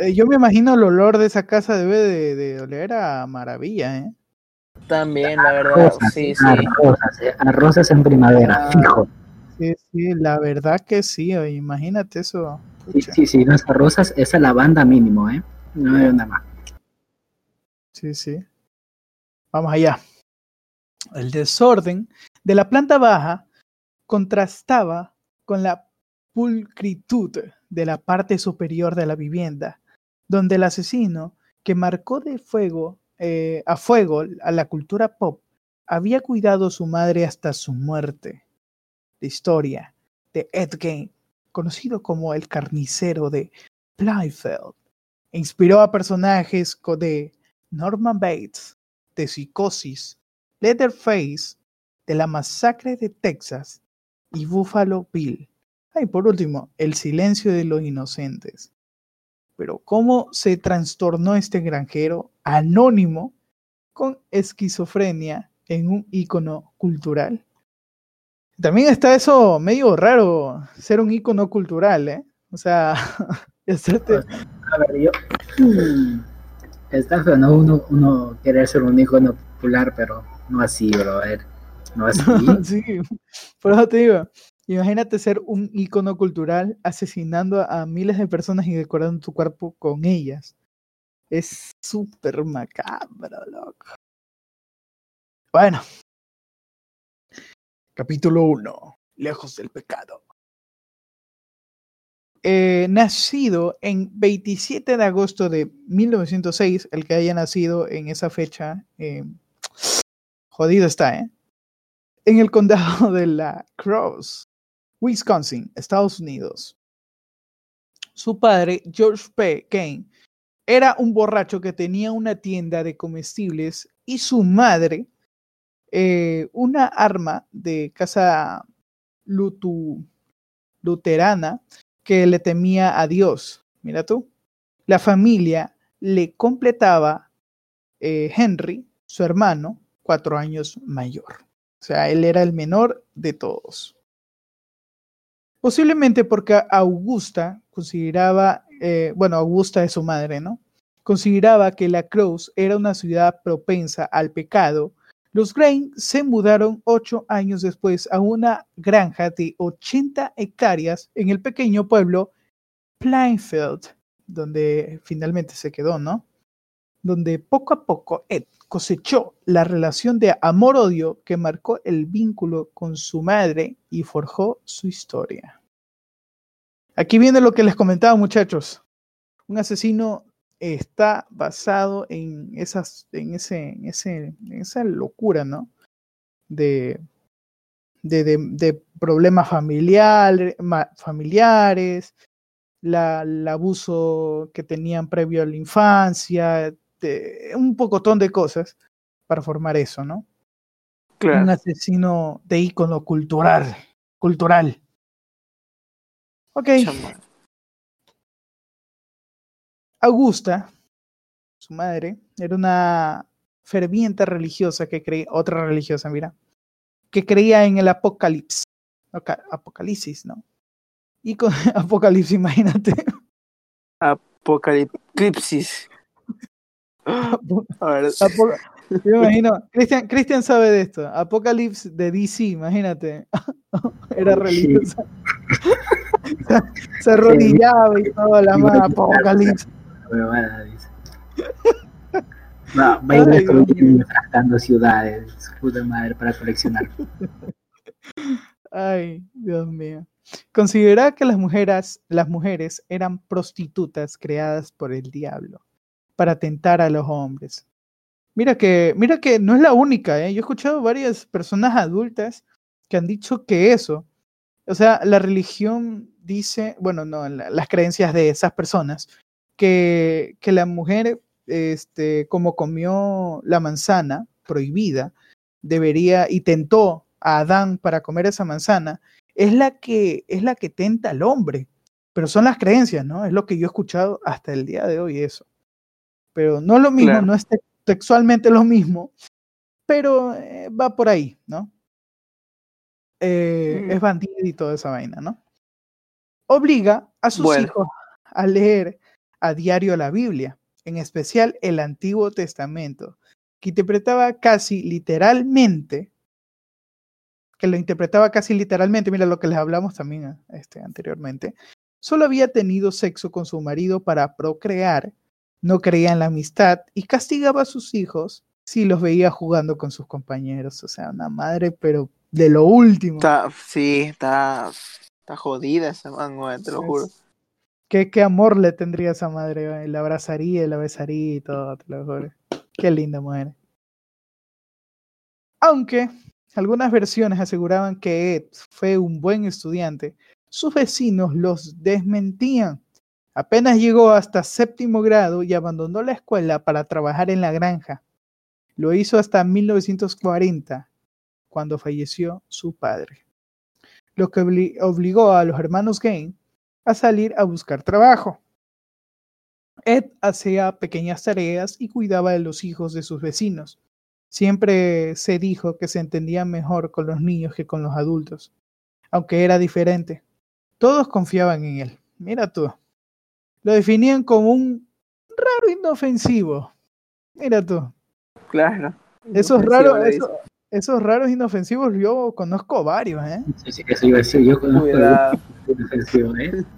Eh, yo me imagino el olor de esa casa debe de, de oler a maravilla, ¿eh? También, la verdad, sí, sí. A rosas, en primavera, ah, fijo. Sí, sí, la verdad que sí, imagínate eso. Sí, sí, sí, no es a rosas, es a lavanda mínimo, ¿eh? No hay nada más. Sí, sí. Vamos allá. El desorden de la planta baja contrastaba con la pulcritud de la parte superior de la vivienda, donde el asesino, que marcó de fuego eh, a fuego a la cultura pop, había cuidado a su madre hasta su muerte. La historia de Ed Gein, conocido como el carnicero de Playfield, inspiró a personajes de Norman Bates, de Psicosis, Leatherface, de la masacre de Texas y Buffalo Bill. Y por último, el silencio de los inocentes. Pero ¿cómo se trastornó este granjero anónimo con esquizofrenia en un icono cultural? También está eso medio raro, ser un icono cultural, ¿eh? O sea, *laughs* hacerte... A ver, yo... Está feo, ¿no? Uno, uno querer ser un icono popular, pero no así, brother. No así. *laughs* sí, por eso te digo. Imagínate ser un icono cultural asesinando a miles de personas y decorando tu cuerpo con ellas. Es súper macabro, loco. Bueno. Capítulo 1. Lejos del pecado. Eh, nacido en 27 de agosto de 1906, el que haya nacido en esa fecha, eh, jodido está, ¿eh? En el condado de La Crosse, Wisconsin, Estados Unidos. Su padre, George P. Kane, era un borracho que tenía una tienda de comestibles y su madre, eh, una arma de casa luterana que le temía a Dios. Mira tú. La familia le completaba eh, Henry, su hermano, cuatro años mayor. O sea, él era el menor de todos. Posiblemente porque Augusta consideraba, eh, bueno, Augusta es su madre, ¿no? Consideraba que La Cruz era una ciudad propensa al pecado los Grain se mudaron ocho años después a una granja de 80 hectáreas en el pequeño pueblo Plainfield, donde finalmente se quedó, ¿no? Donde poco a poco Ed cosechó la relación de amor-odio que marcó el vínculo con su madre y forjó su historia. Aquí viene lo que les comentaba, muchachos. Un asesino está basado en esas, en ese, ese, esa locura, ¿no? De, de, de, problemas familiar, familiares, el abuso que tenían previo a la infancia, de, un pocotón de cosas para formar eso, ¿no? Claro. Un asesino de ícono cultural, cultural. Ok. Augusta, su madre, era una ferviente religiosa que creía, otra religiosa, mira, que creía en el apocalipsis, Oca- apocalipsis, ¿no? Y con *laughs* apocalipsis, imagínate. Apocalipsis. A ver, *laughs* Apo- Yo me imagino, Cristian, Cristian sabe de esto, Apocalipsis de DC, imagínate, *laughs* era Oh, religiosa. *laughs* Se arrodillaba y todo, la bueno, dice. Va, va a ir ciudades, puta madre, para coleccionar. Ay, Dios mío. Consideraba que las mujeres, las mujeres eran prostitutas creadas por el diablo para tentar a los hombres. Mira que, mira que no es la única, ¿eh? Yo he escuchado varias personas adultas que han dicho que eso, o sea, la religión dice, bueno, no, la- las creencias de esas personas, que, que la mujer, este, como comió la manzana prohibida, debería y tentó a Adán para comer esa manzana, es la que es la que tenta al hombre. Pero son las creencias, ¿no? Es lo que yo he escuchado hasta el día de hoy eso. Pero no es lo mismo, Claro. no es te- textualmente lo mismo, pero eh, va por ahí, ¿no? Eh, Mm. Es bandido y toda esa vaina, ¿no? Obliga a sus Bueno. hijos a leer a diario la Biblia, en especial el Antiguo Testamento, que interpretaba casi literalmente, que lo interpretaba casi literalmente, mira lo que les hablamos también este, anteriormente, solo había tenido sexo con su marido para procrear, no creía en la amistad y castigaba a sus hijos si los veía jugando con sus compañeros. O sea, una madre, pero de lo último. está, sí, está, está jodida esa man, weón, te lo juro. ¿Qué, qué amor le tendría a esa madre? La abrazaría, la besaría y todo, te lo juro. Qué linda mujer. Aunque algunas versiones aseguraban que Ed fue un buen estudiante, sus vecinos los desmentían. Apenas llegó hasta séptimo grado y abandonó la escuela para trabajar en la granja. Lo hizo hasta 1940, cuando falleció su padre. Lo que obli- obligó a los hermanos Gain a salir a buscar trabajo. Ed hacía pequeñas tareas y cuidaba de los hijos de sus vecinos. Siempre se dijo que se entendía mejor con los niños que con los adultos, aunque era diferente. Todos confiaban en él. Mira tú. Lo definían como un raro inofensivo. Mira tú. Claro. Esos raros, esos raros inofensivos, yo conozco varios, ¿eh? Sí, sí, eso iba a decir, yo conozco Cuidado. el inofensivo, ¿eh? *laughs*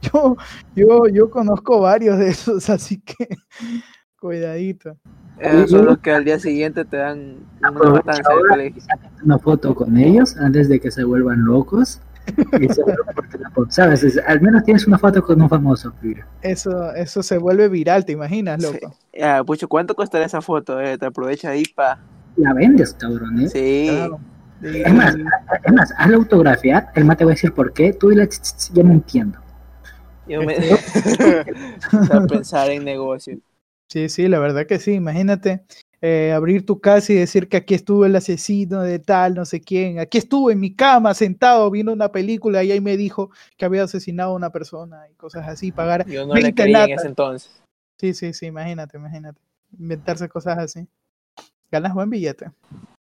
Yo, yo, yo conozco varios de esos, así que *laughs* cuidadito. Esos son los que al día siguiente te dan una matanza colegio. una foto con ellos antes de que se vuelvan locos. *laughs* Y por ¿Sabes? Es- al menos tienes una foto con un famoso, mira. Eso, eso se vuelve viral, ¿te imaginas, Sí. loco? Ya, Pucho, ¿cuánto costará esa foto? Eh? Te aprovecha ahí pa. La vendes, cabrón, ¿eh? Sí. Claro. Y- Es más, es más, hazla autografiar, el más te va a decir por qué, tú y la ch- ch- ch- yo no entiendo. Yo me... o sea, *laughs* pensar en negocio. Sí, sí, la verdad que sí. Imagínate eh, abrir tu casa y decir que aquí estuvo el asesino de tal, no sé quién. Aquí estuvo en mi cama sentado viendo una película y ahí me dijo que había asesinado a una persona y cosas así. Pagar. Yo no le 20 creí en ese entonces. Sí, sí, sí, imagínate, imagínate. Inventarse cosas así. Ganas buen billete.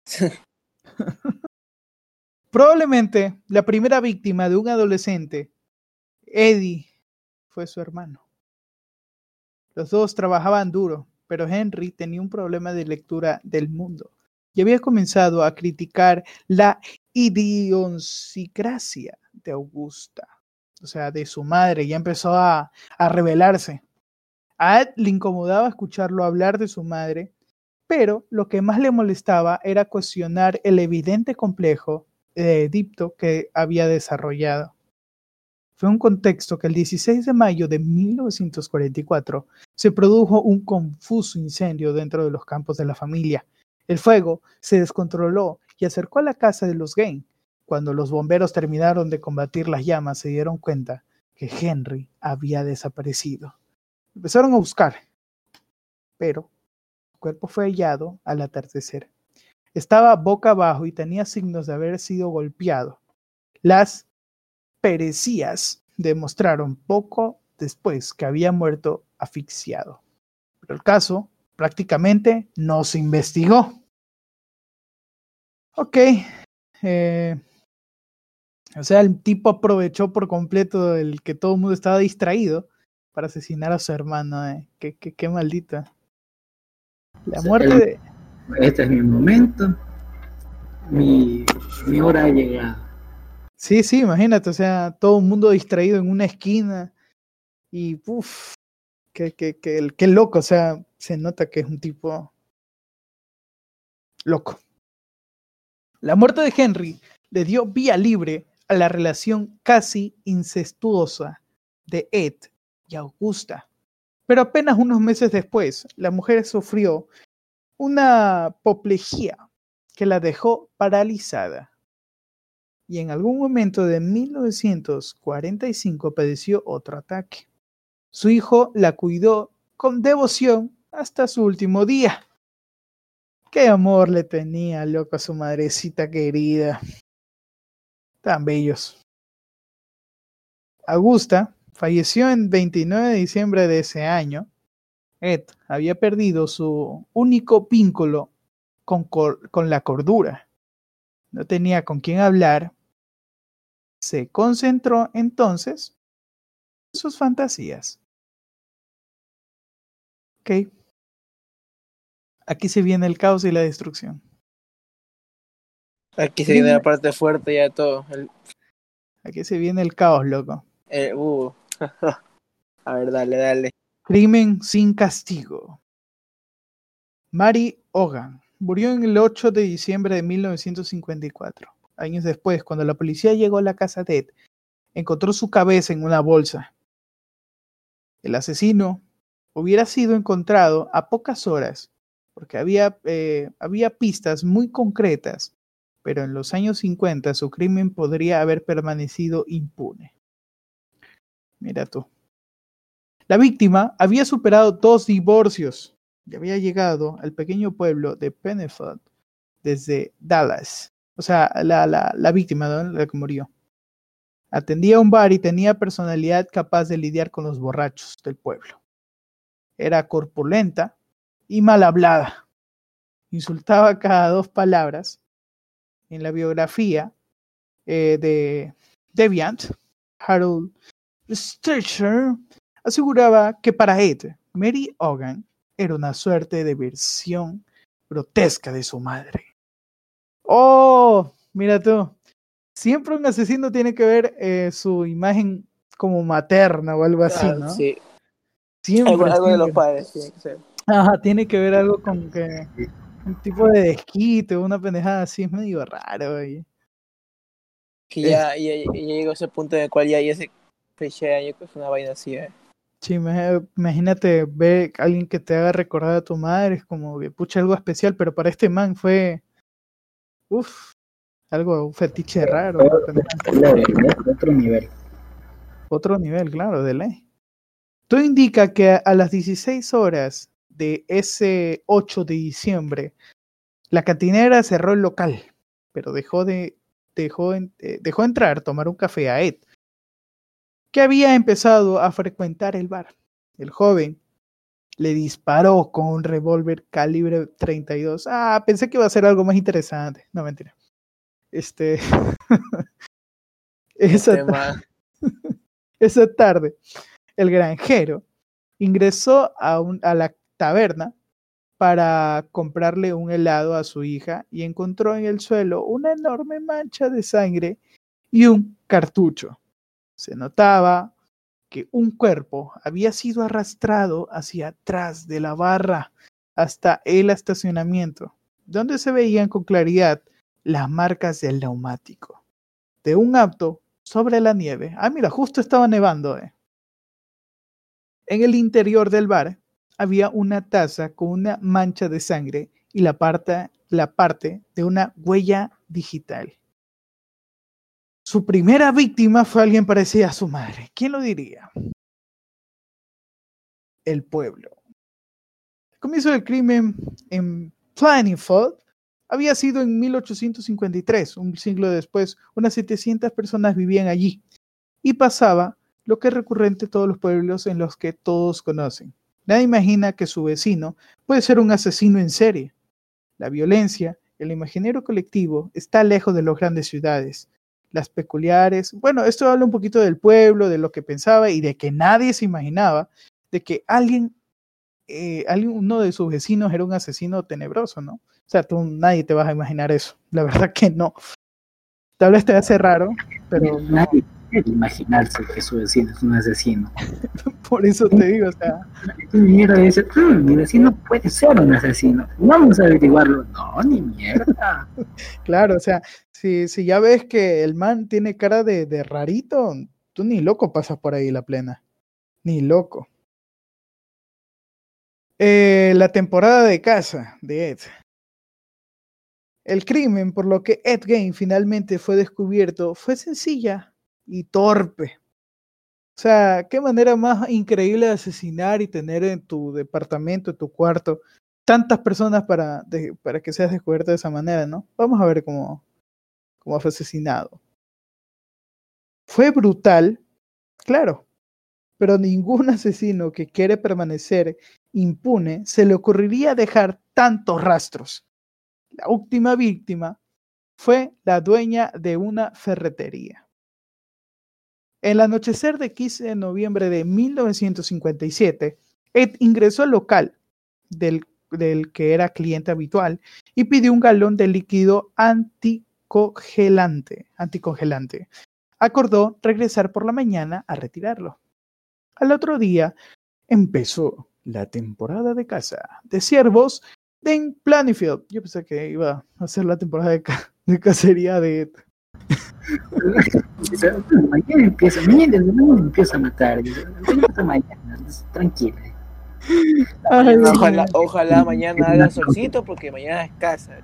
*laughs* Probablemente la primera víctima de un adolescente, Eddie, fue su hermano. Los dos trabajaban duro, pero Henry tenía un problema de lectura del mundo y había comenzado a criticar la idiosincrasia de Augusta, o sea, de su madre, ya empezó a, a rebelarse. A Ed le incomodaba escucharlo hablar de su madre, pero lo que más le molestaba era cuestionar el evidente complejo de Edipto que había desarrollado. Fue un contexto que el 16 de mayo de 1944 se produjo un confuso incendio dentro de los campos de la familia. El fuego se descontroló y acercó a la casa de los Gain. Cuando los bomberos terminaron de combatir las llamas, se dieron cuenta que Henry había desaparecido. Empezaron a buscar, pero su cuerpo fue hallado al atardecer. Estaba boca abajo y tenía signos de haber sido golpeado. Las perecías demostraron poco después que había muerto asfixiado. Pero el caso prácticamente no se investigó. Ok. eh, o sea, el tipo aprovechó por completo el que todo el mundo estaba distraído para asesinar a su hermano. Eh. Qué, qué, qué maldita. La O sea, muerte el- de... Este es mi momento. Mi, mi hora ha llegado. Sí, sí, imagínate, o sea, todo el mundo distraído en una esquina y uff, qué, qué, qué, qué loco, o sea, se nota que es un tipo loco. La muerte de Henry le dio vía libre a la relación casi incestuosa de Ed y Augusta. Pero apenas unos meses después, la mujer sufrió una apoplejía que la dejó paralizada y en algún momento de 1945 padeció otro ataque. Su hijo la cuidó con devoción hasta su último día. Qué amor le tenía, loco, a su madrecita querida. Tan bellos. Augusta falleció en 29 de diciembre de ese año. Ed había perdido su único vínculo con, con la cordura. No tenía con quién hablar. Se concentró entonces en sus fantasías. Ok. Aquí se viene el caos y la destrucción. Aquí se viene la parte fuerte ya de todo. El, Aquí se viene el caos, loco. el- uh. *laughs* A ver, dale, dale. Crimen sin castigo. Mary Hogan murió en el 8 de diciembre de 1954. Años después, cuando la policía llegó a la casa de Ed, encontró su cabeza en una bolsa. El asesino hubiera sido encontrado a pocas horas, porque había, eh, había pistas muy concretas, pero en los años 50 su crimen podría haber permanecido impune. Mira tú. La víctima había superado dos divorcios y había llegado al pequeño pueblo de Peneford desde Dallas. O sea, la, la, la víctima, ¿no? la que murió. Atendía un bar y tenía personalidad capaz de lidiar con los borrachos del pueblo. Era corpulenta y mal hablada. Insultaba cada dos palabras. En la biografía eh, de Deviant, Harold Sturcher aseguraba que para Ed, Mary Hogan era una suerte de versión grotesca de su madre. Oh, mira tú. Siempre un asesino tiene que ver eh, su imagen como materna o algo así, ¿no? Sí, Siempre, algo, algo de los padres que ser. Ajá, tiene que ver algo con que un tipo de desquite, una pendejada así, es medio raro. Que ya, ya, ya llegó ese punto en el cual ya, ya se fechea, yo creo que es una vaina así, eh. Sí, imag- imagínate ver a alguien que te haga recordar a tu madre, es como que pucha algo especial, pero para este man fue, uff, algo, un fetiche raro. Otro nivel. otro nivel, claro, de ley. Todo indica que a- las 16 horas de ese 8 de diciembre, la cantinera cerró el local, pero dejó de dejó, eh, dejó entrar, tomar un café a Ed, que había empezado a frecuentar el bar. El joven le disparó con un revólver calibre 32. Ah, pensé que iba a ser algo más interesante. No, mentira. Este. *laughs* *laughs* Esa tarde, el granjero ingresó a, un- a la taberna para comprarle un helado a su hija y encontró en el suelo una enorme mancha de sangre y un cartucho. Se notaba que un cuerpo había sido arrastrado hacia atrás de la barra hasta el estacionamiento, donde se veían con claridad las marcas del neumático de un auto sobre la nieve. Ah, mira, justo estaba nevando. eh. En el interior del bar había una taza con una mancha de sangre y la parte, la parte de una huella digital. Su primera víctima fue alguien parecido a su madre. ¿Quién lo diría? El pueblo. El comienzo del crimen en Plainfield había sido en 1853, un siglo después, unas 700 personas vivían allí y pasaba lo que es recurrente en todos los pueblos en los que todos conocen. Nadie imagina que su vecino puede ser un asesino en serie. La violencia, el imaginario colectivo, está lejos de las grandes ciudades. Las peculiares, bueno, esto habla un poquito del pueblo, de lo que pensaba y de que nadie se imaginaba de que alguien, eh, alguien uno de sus vecinos era un asesino tenebroso, ¿no? O sea, tú nadie te vas a imaginar eso. La verdad que no. Tal vez te hace raro, pero no. Nadie puede imaginarse que su vecino es un asesino. *laughs* Por eso te digo, o sea, dices, "Mm, mi vecino puede ser un asesino. Vamos a averiguarlo. No, ni mierda. *laughs* claro, o sea, si, si ya ves que el man tiene cara de, de rarito, tú ni loco pasas por ahí la plena. Ni loco. Eh, la temporada de caza de Ed. El crimen por lo que Ed Gein finalmente fue descubierto fue sencilla y torpe. O sea, qué manera más increíble de asesinar y tener en tu departamento, en tu cuarto, tantas personas para, para que seas descubierto de esa manera, ¿no? Vamos a ver cómo, cómo fue asesinado. Fue brutal, claro, pero ningún *laughs* asesino que quiere permanecer impune se le ocurriría dejar tantos rastros. La última víctima fue la dueña de una ferretería. En el anochecer de 15 de noviembre de 1957, Ed ingresó al local del, del que era cliente habitual y pidió un galón de líquido anticongelante. anticongelante. Acordó regresar por la mañana a retirarlo. Al otro día empezó la temporada de caza de ciervos en Planifield. Yo pensé que iba a ser la temporada de, de cacería de Ed. Dice, "Mm, mañana empieza, mañana empieza a matar. Dice, "Empieza mañana, tranquila. Ay, ojalá, mañana haga solcito porque mañana es casa.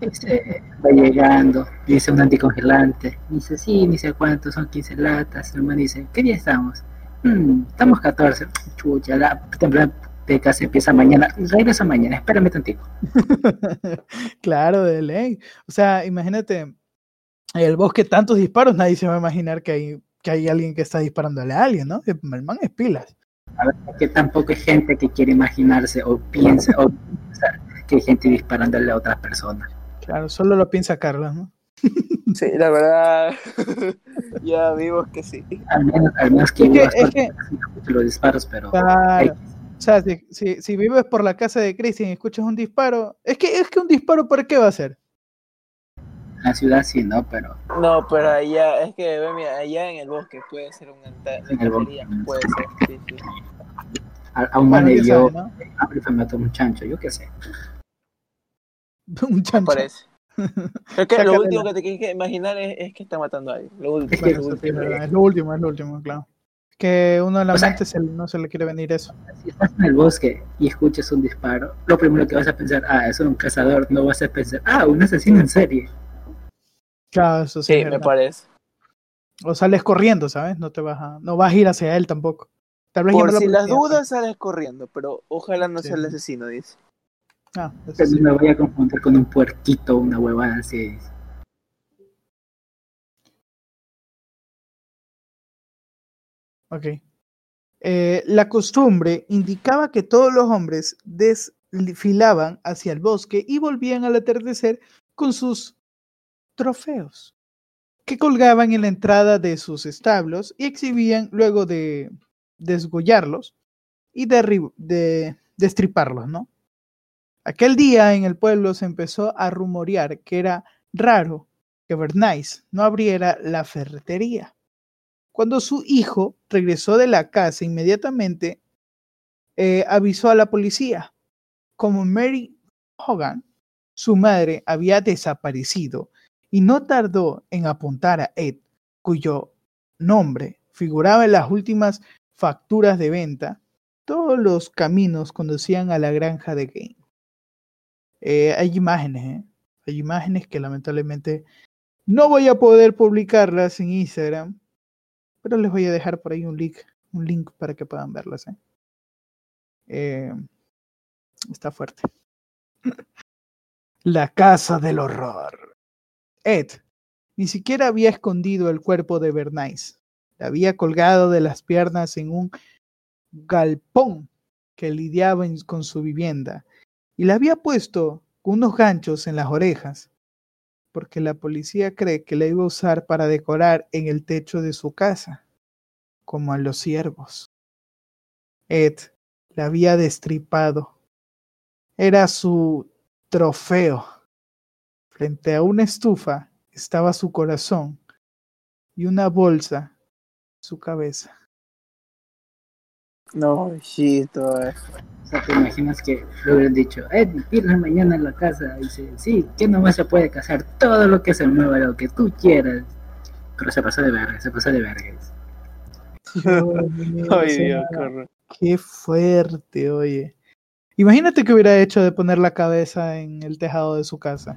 Dice, va llegando, dice un anticongelante. Dice, sí, ni sé cuántos, son 15 latas. El man dice, ¿qué día estamos? "Mm, estamos 14. Chucha, la temporada de casa empieza mañana. Regresa mañana, espérame tantito. *laughs* claro, de ley. O sea, imagínate, el bosque tantos disparos, nadie se va a imaginar que hay, que hay alguien que está disparándole a alguien, ¿no? El man es pilas. A ver, que tampoco hay gente que quiere imaginarse o piensa o pensar que hay gente disparándole a otras personas. Claro, solo lo piensa Carlos, ¿no? *laughs* Sí, la verdad, *laughs* ya vimos que sí. Al menos, al menos que Es que- es que- los disparos, pero Claro. O sea, si, si, si vives por la casa de Christian y escuchas un disparo, es que, es que un disparo, ¿para qué va a ser? La ciudad sí, ¿no? Pero No, pero allá, es que ve, mira, allá en el bosque puede ser una En el bosque. puede ser, sí, sí. a, a un le dio hambre a matar un chancho, yo qué sé. *laughs* Un chancho. Parece. Es que *laughs* lo último que te tienes que imaginar es, es que está matando a alguien. Lo último. Es que- lo eso último. es lo último, es lo último, claro. Que uno a la O sea- mente se- no se le quiere venir eso. Si estás en el bosque y escuchas un disparo, lo primero que vas a pensar, ah, es un cazador, no vas a pensar, ah, un asesino en serie. Claro, eso sí. Sí, me parece. O sales corriendo, ¿sabes? No te vas a, no vas a ir hacia él tampoco. Tal vez Por la si las dudas sales corriendo, pero ojalá no sea el asesino, dice. Ah, eso Pero sí. no me voy a confundir con un puerquito, una huevada así. Ok. Eh, la costumbre indicaba que todos los hombres desfilaban hacia el bosque y volvían al atardecer con sus trofeos, que colgaban en la entrada de sus establos y exhibían luego de desgollarlos y de destriparlos, ¿no? Aquel día en el pueblo se empezó a rumorear que era raro que Bernays no abriera la ferretería. Cuando su hijo regresó de la casa, inmediatamente eh, avisó a la policía. Como Mary Hogan, su madre, había desaparecido y no tardó en apuntar a Ed, cuyo nombre figuraba en las últimas facturas de venta, todos los caminos conducían a la granja de Game. Eh, hay imágenes, ¿eh? hay imágenes que lamentablemente no voy a poder publicarlas en Instagram, pero les voy a dejar por ahí un link, un link para que puedan verlas. ¿eh? Eh, está fuerte. La casa del horror. Ed ni siquiera había escondido el cuerpo de Bernays. La había colgado de las piernas en un galpón que lidiaba con su vivienda y le había puesto unos ganchos en las orejas porque la policía cree que la iba a usar para decorar en el techo de su casa, como a los ciervos. Ed la había destripado. Era su trofeo. Frente a una estufa estaba su corazón y una bolsa su cabeza. No, shito. eh. O sea, te imaginas que le hubieran dicho, Ed, vienes mañana a la casa. Y dice, sí, que nomás se puede cazar todo lo que se mueva, lo que tú quieras. Pero se pasó de verga, se pasó de vergas. *laughs* Ay, Dios. Qué fuerte, oye. Imagínate que hubiera hecho de poner la cabeza en el tejado de su casa.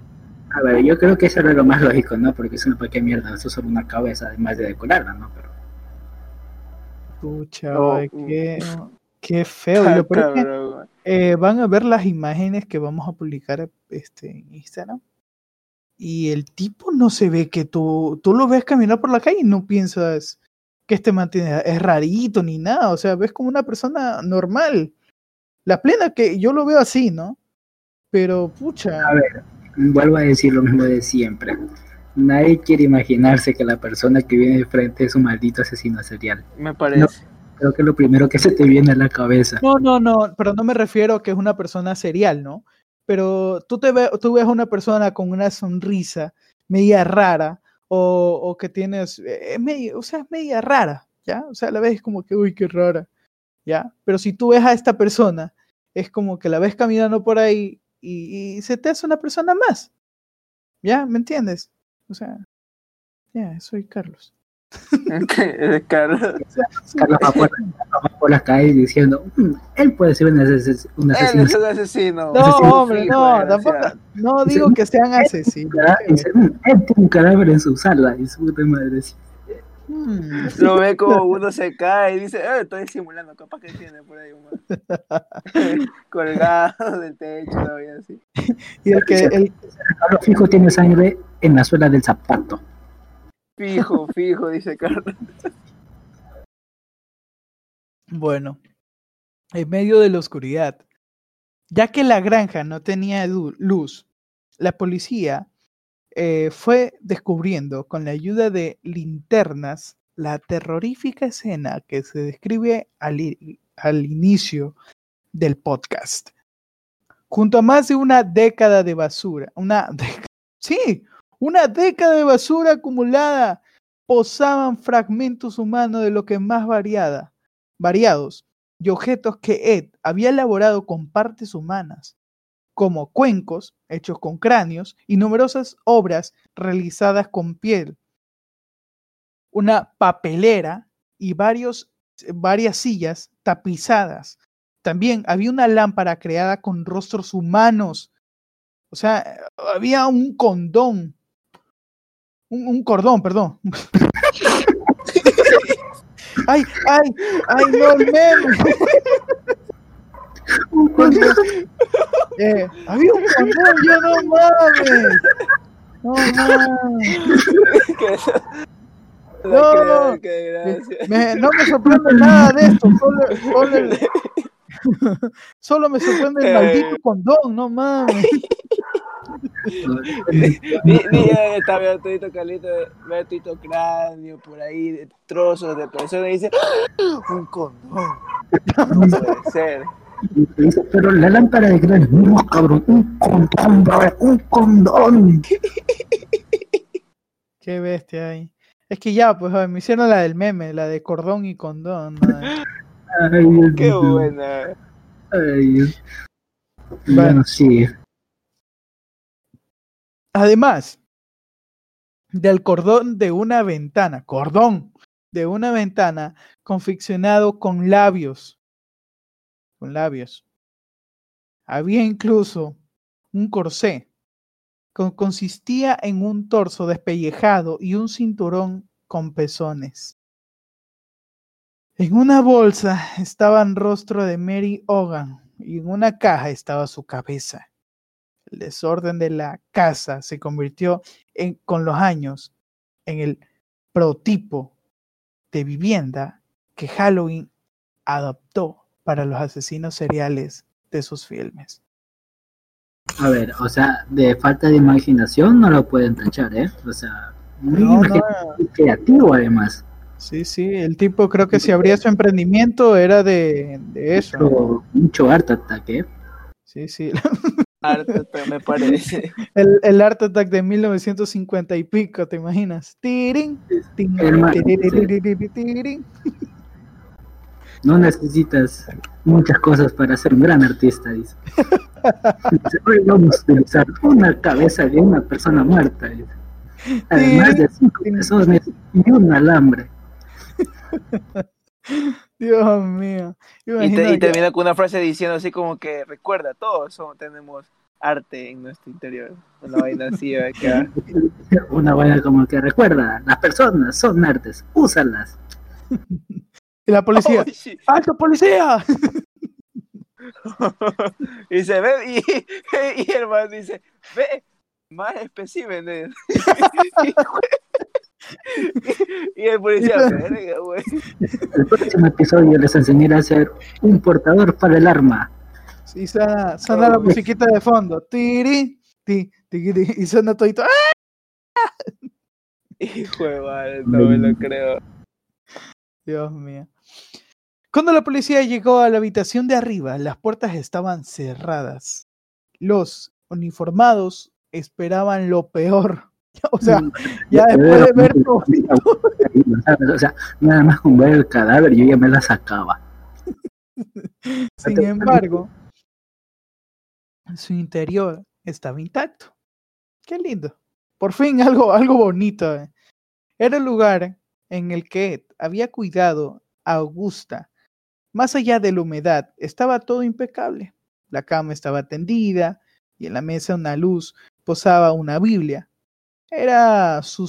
A ver, yo creo que eso era lo más lógico, ¿no? Porque es una para qué mierda, eso es solo una cabeza, además de decorarla, ¿no? Pero Pucha, Oh, mm. qué, qué feo. Y lo peor es que, eh, van a ver las imágenes que vamos a publicar este, en Instagram. Y el tipo no se ve que tú, tú lo ves caminar por la calle y no piensas que este man tiene- es rarito ni nada. O sea, ves como una persona normal. La plena que yo lo veo así, ¿no? Pero, pucha. A ver, vuelvo a decir lo mismo de siempre. Nadie quiere imaginarse que la persona que viene de frente es un maldito asesino serial. Me parece. Creo que es lo primero que se te viene a la cabeza. No, no, no, pero no me refiero a que es una persona serial, ¿no? Pero tú, te ve, tú ves a una persona con una sonrisa media rara o, o que tienes, eh, es medio, o sea, es media rara, ¿ya? O sea, la ves como que, uy, qué rara, ¿ya? Pero si tú ves a esta persona, es como que la ves caminando por ahí y, y se te hace una persona más, ¿ya? ¿Me entiendes? O sea, ya, soy Carlos. *laughs* Es Carlos. *laughs* Carlos va por, por las calles diciendo, "Mm, él puede ser un, ases- un Él asesino es un asesino. No, Asesino hombre, fijo, no, tampoco, no digo que sean asesinos. serial". Dice, "Mm, él tiene un cadáver en su sala. Y su puta madre Mm. Lo ve como uno se cae y dice, eh, estoy simulando, capaz que tiene por ahí un *laughs* *laughs* colgado del techo, todavía así. Y el que, el, Carlos Fijo tiene sangre en la suela del zapato. Fijo, fijo, dice Carlos. Bueno, en medio de la oscuridad, ya que la granja no tenía luz, la policía eh, fue descubriendo con la ayuda de linternas la terrorífica escena que se describe al, inicio del podcast. Junto a más de una década de basura, una *laughs* sí, una década de basura acumulada, posaban fragmentos humanos de lo que más variada, variados y objetos que Ed había elaborado con partes humanas, como cuencos hechos con cráneos y numerosas obras realizadas con piel, una papelera y varios, varias sillas tapizadas. También había una lámpara creada con rostros humanos. O sea, había un condón. Un, un cordón, perdón. *laughs* ay, ay, ay, no, meme. Eh, había un condón, yo no mames. No mames. *laughs* No, me, no me sorprende nada de esto, solo, solo, el- *laughs* solo me sorprende el maldito condón, no mames. *laughs* Eh, Está viendo todito Carlito, ve todito cráneo por ahí, de trozos de personas y dice, "¡Ah! un condón. No puede ser. Dice, pero la lámpara de cráneo, no, cabrón, un condón, bro, un condón. Qué bestia ahí. Es que ya, pues me hicieron la del meme, la de cordón y condón. madre. Ay, Dios Qué buena. Ay, Dios. Vale. Bueno, sí. Además del cordón de una ventana, cordón de una ventana confeccionado con labios, con labios. Había incluso un corsé que consistía en un torso despellejado y un cinturón con pezones. En una bolsa estaba el rostro de Mary Hogan y en una caja estaba su cabeza. El desorden de la casa se convirtió en, con los años en el prototipo de vivienda que Halloween adoptó para los asesinos seriales de sus filmes. A ver, o sea, de falta de imaginación no lo pueden tachar, ¿eh? O sea, muy No, no, creativo además. sí, sí, el tipo creo que si abría su emprendimiento era de, de eso. Mucho, mucho art attack, ¿eh? Sí, sí. *laughs* Harto, pero me parece. El, el Art Attack de 1950 y pico, ¿te imaginas? Tirín, tin, Hermano, tiriririririri, tirín. No necesitas muchas cosas para ser un gran artista, dice. Vamos a utilizar una cabeza de una persona muerta, dice. además de cinco pezones y un alambre. *laughs* Dios mío. Y, te- y termina con una frase diciendo así como que recuerda, todos somos- tenemos arte en nuestro interior. Una vaina así. Una vaina como que recuerda, las personas son artes, úsalas. *laughs* y la policía. *laughs* Oh. ¡Alto policía! *laughs* y se ve, y, *laughs* y el man dice, ve, más especímenes. y el policía, verga, güey. El próximo episodio les enseñaré a ser un portador para el arma. Sí, suena, suena la Oh. musiquita de fondo. Tiri, ti, ti, ti, y suena todito. ¡Ah! Hijo de madre, no me lo creo. Dios mío. Cuando la policía llegó a la habitación de arriba, las puertas estaban cerradas. Los uniformados esperaban lo peor. *laughs* O sea, ya después de ver todo. *laughs* O sea, nada más con ver el cadáver yo ya me la sacaba. *laughs* Sin embargo, su interior estaba intacto. Qué lindo. Por fin algo, algo bonito. eh. Era el lugar en el que Ed había cuidado a Augusta. Más allá de la humedad, estaba todo impecable. La cama estaba tendida y en la mesa una luz posaba una Biblia. Era su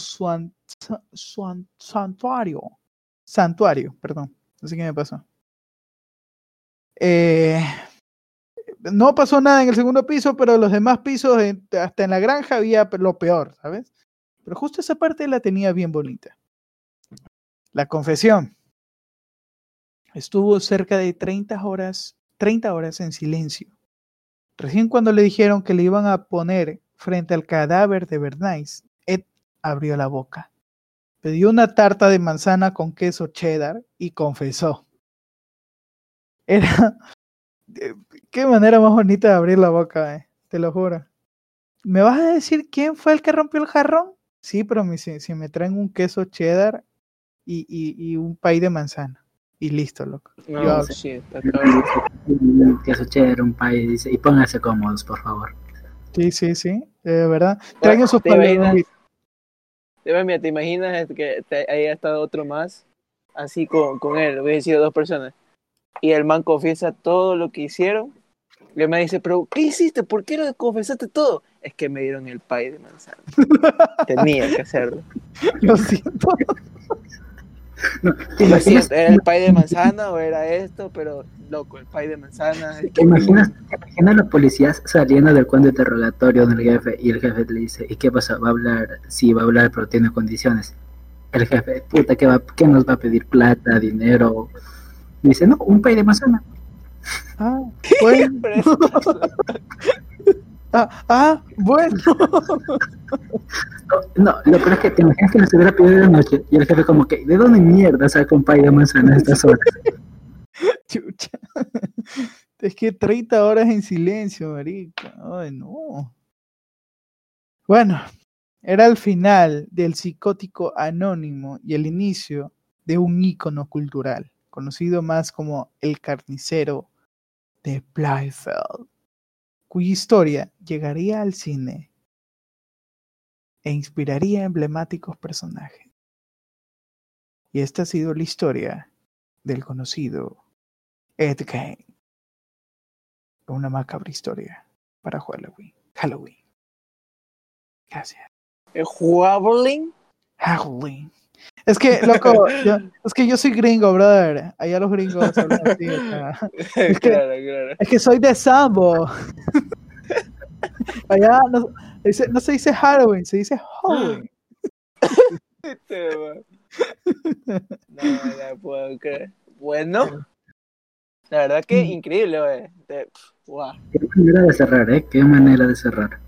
santuario. Santuario, perdón. No sé me pasó. Eh, no pasó nada en el segundo piso, pero los demás pisos, hasta en la granja, había lo peor, ¿sabes? Pero justo esa parte la tenía bien bonita. La confesión. Estuvo cerca de 30 horas, 30 horas en silencio. Recién cuando le dijeron que le iban a poner frente al cadáver de Bernays, Ed abrió la boca. Pidió una tarta de manzana con queso cheddar y confesó. Era Qué manera más bonita de abrir la boca, eh, te lo juro. ¿Me vas a decir quién fue el que rompió el jarrón? Sí, pero si, me traen un queso cheddar y, y, y un pay de manzana. Y listo, loco. No, Yo- sí, está cabrón. Un queso cheddar, un pay, dice, y pónganse cómodos, por favor. Sí, sí, sí, de verdad. Traigan sus mira, ¿te imaginas que te haya estado otro más así con, con él? Hubiesen sido dos personas. Y el man confiesa todo lo que hicieron. Y el man dice, pero ¿qué hiciste? ¿Por qué lo confesaste todo? Es que me dieron el pay de manzana. *laughs* Tenía que hacerlo. Lo siento. No, ¿Te Lo imaginas, siento, ¿Era el pay de manzana o era esto? Pero, loco, el pay de manzana. ¿te imaginas, te imaginas a los policías saliendo del cuento interrogatorio del jefe y el jefe le dice, ¿y qué pasa? ¿Va a hablar? Sí, va a hablar, pero tiene condiciones. El jefe, puta, ¿qué, va, qué nos va a pedir? ¿Plata, dinero? Dice, no, un pay de manzana. Ah, *laughs* bueno. Ah, ah, bueno. No, no, lo peor es que te imaginas que nos hubiera pedido de noche y el jefe como que, ¿de dónde mierda saca un pay de manzana a estas horas? *laughs* Chucha. Es que 30 horas en silencio, marica. Ay, no. Bueno, era el final del psicótico anónimo y el inicio de un ícono cultural, conocido más como el carnicero de Blyfeld, cuya historia llegaría al cine e inspiraría emblemáticos personajes. Y esta ha sido la historia del conocido Ed Gein. Una macabra historia para Halloween. Halloween. Gracias. ¿El Wobbling? Halloween. Es que, loco, yo- *laughs* es que yo soy gringo, brother. Allá los gringos hablan así, o sea, *laughs* que- claro, claro. Es que soy de Sambo. *laughs* Allá no, se dice Halloween, se dice Halloween. Este. No la puedo creer. Bueno, la verdad que Mm. increíble, güey. Guau. Qué manera de cerrar, ¿eh? Qué manera de cerrar.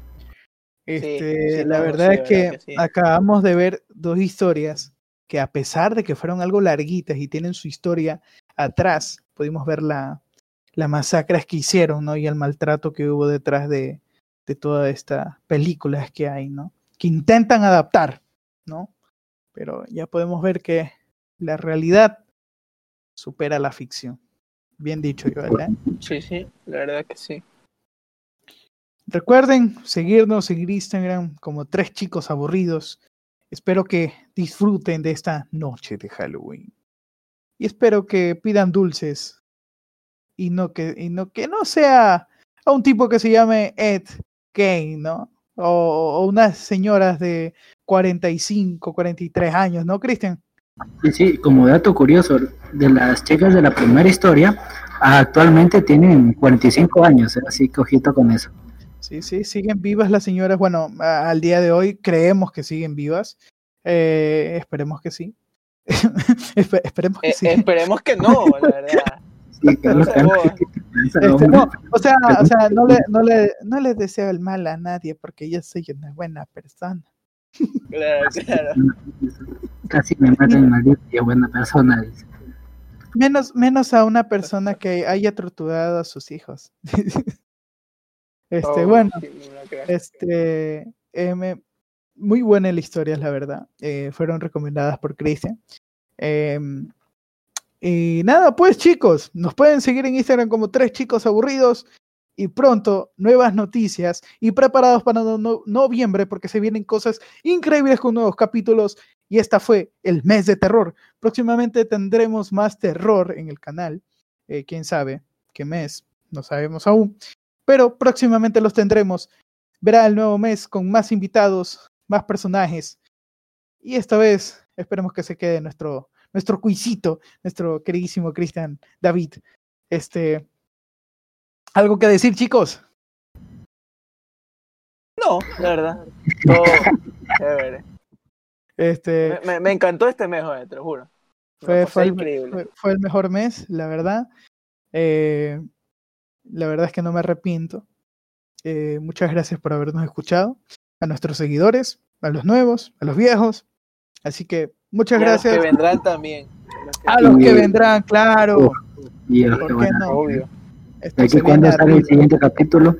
Este, sí, la verdad sí, es que, verdad que sí. acabamos de ver dos historias que a pesar de que fueron algo larguitas y tienen su historia atrás, pudimos ver la, la masacres que hicieron, ¿no? Y el maltrato que hubo detrás de, de todas estas películas que hay, ¿no? Que intentan adaptar, ¿no? Pero ya podemos ver que la realidad supera la ficción. Bien dicho, Joel, ¿eh? Sí, sí, la verdad que sí. Recuerden seguirnos en Instagram como tres chicos aburridos. Espero que disfruten de esta noche de Halloween. Y espero que pidan dulces. Y no que, y no, que no sea a un tipo que se llame Ed Kane, ¿no? O, o unas señoras de 45, 43 años, ¿no, Cristian? Sí, sí, como dato curioso, de las chicas de la primera historia, actualmente tienen 45 años, ¿eh? así que ojito con eso. Sí, sí, siguen vivas las señoras. Bueno, a- al día de hoy creemos que siguen vivas. Eh, esperemos que sí. *laughs* Espe- esperemos que Eh, sí. esperemos que no, la *laughs* verdad. Sí, Carlos, No sé Carlos, vos. *laughs* ¿qué te pasa, Este, no, o sea, o sea, no le, no le, no le deseo el mal a nadie porque yo soy una buena persona. Claro, claro. Casi me matan maldita y buena persona. dice. Menos, menos a una persona que haya torturado a sus hijos. Este, Oh, bueno, este, eh, me- muy buena la historia, la verdad. Eh, fueron recomendadas por Cristian. Em, y nada, pues chicos, nos pueden seguir en Instagram como tres chicos aburridos. Y pronto, nuevas noticias y preparados para no- no- noviembre porque se vienen cosas increíbles con nuevos capítulos. Y esta fue el mes de terror. Próximamente tendremos más terror en el canal. Eh, Quién sabe qué mes, no sabemos aún. Pero próximamente los tendremos. Verá el nuevo mes con más invitados, más personajes. Y esta vez esperemos que se quede nuestro, nuestro cuisito, nuestro queridísimo Cristian David. Este, ¿Algo que decir, chicos? No, la verdad. Todo chévere. Este, Me, encantó este mes, joder, te lo juro. Fue, fue el, increíble. fue- fue el mejor mes, la verdad. Eh, la verdad es que no me arrepiento. Eh, muchas gracias por habernos escuchado. A nuestros seguidores, a los nuevos, a los viejos. Así que muchas Y a los gracias. que vendrán también. A los que- A los que Sí. vendrán, claro. Y a los ¿Por que qué van a- no? Obvio. Esto ¿De se aquí cuándo sale el siguiente capítulo?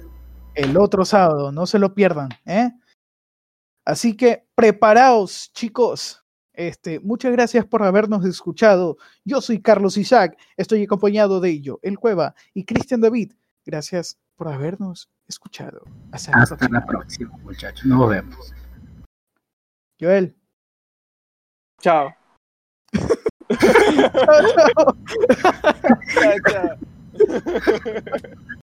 el otro sábado, no se lo pierdan, ¿eh? Así que preparaos, chicos. Este, muchas gracias por habernos escuchado. Yo soy Carlos Isaac, estoy acompañado de ello, El Cueva y Cristian David. Gracias por habernos escuchado. Hasta la Hasta próxima. muchachos. Nos vemos. Joel. Chao. *laughs* *laughs* Chao, chao. Chao, *laughs* chao.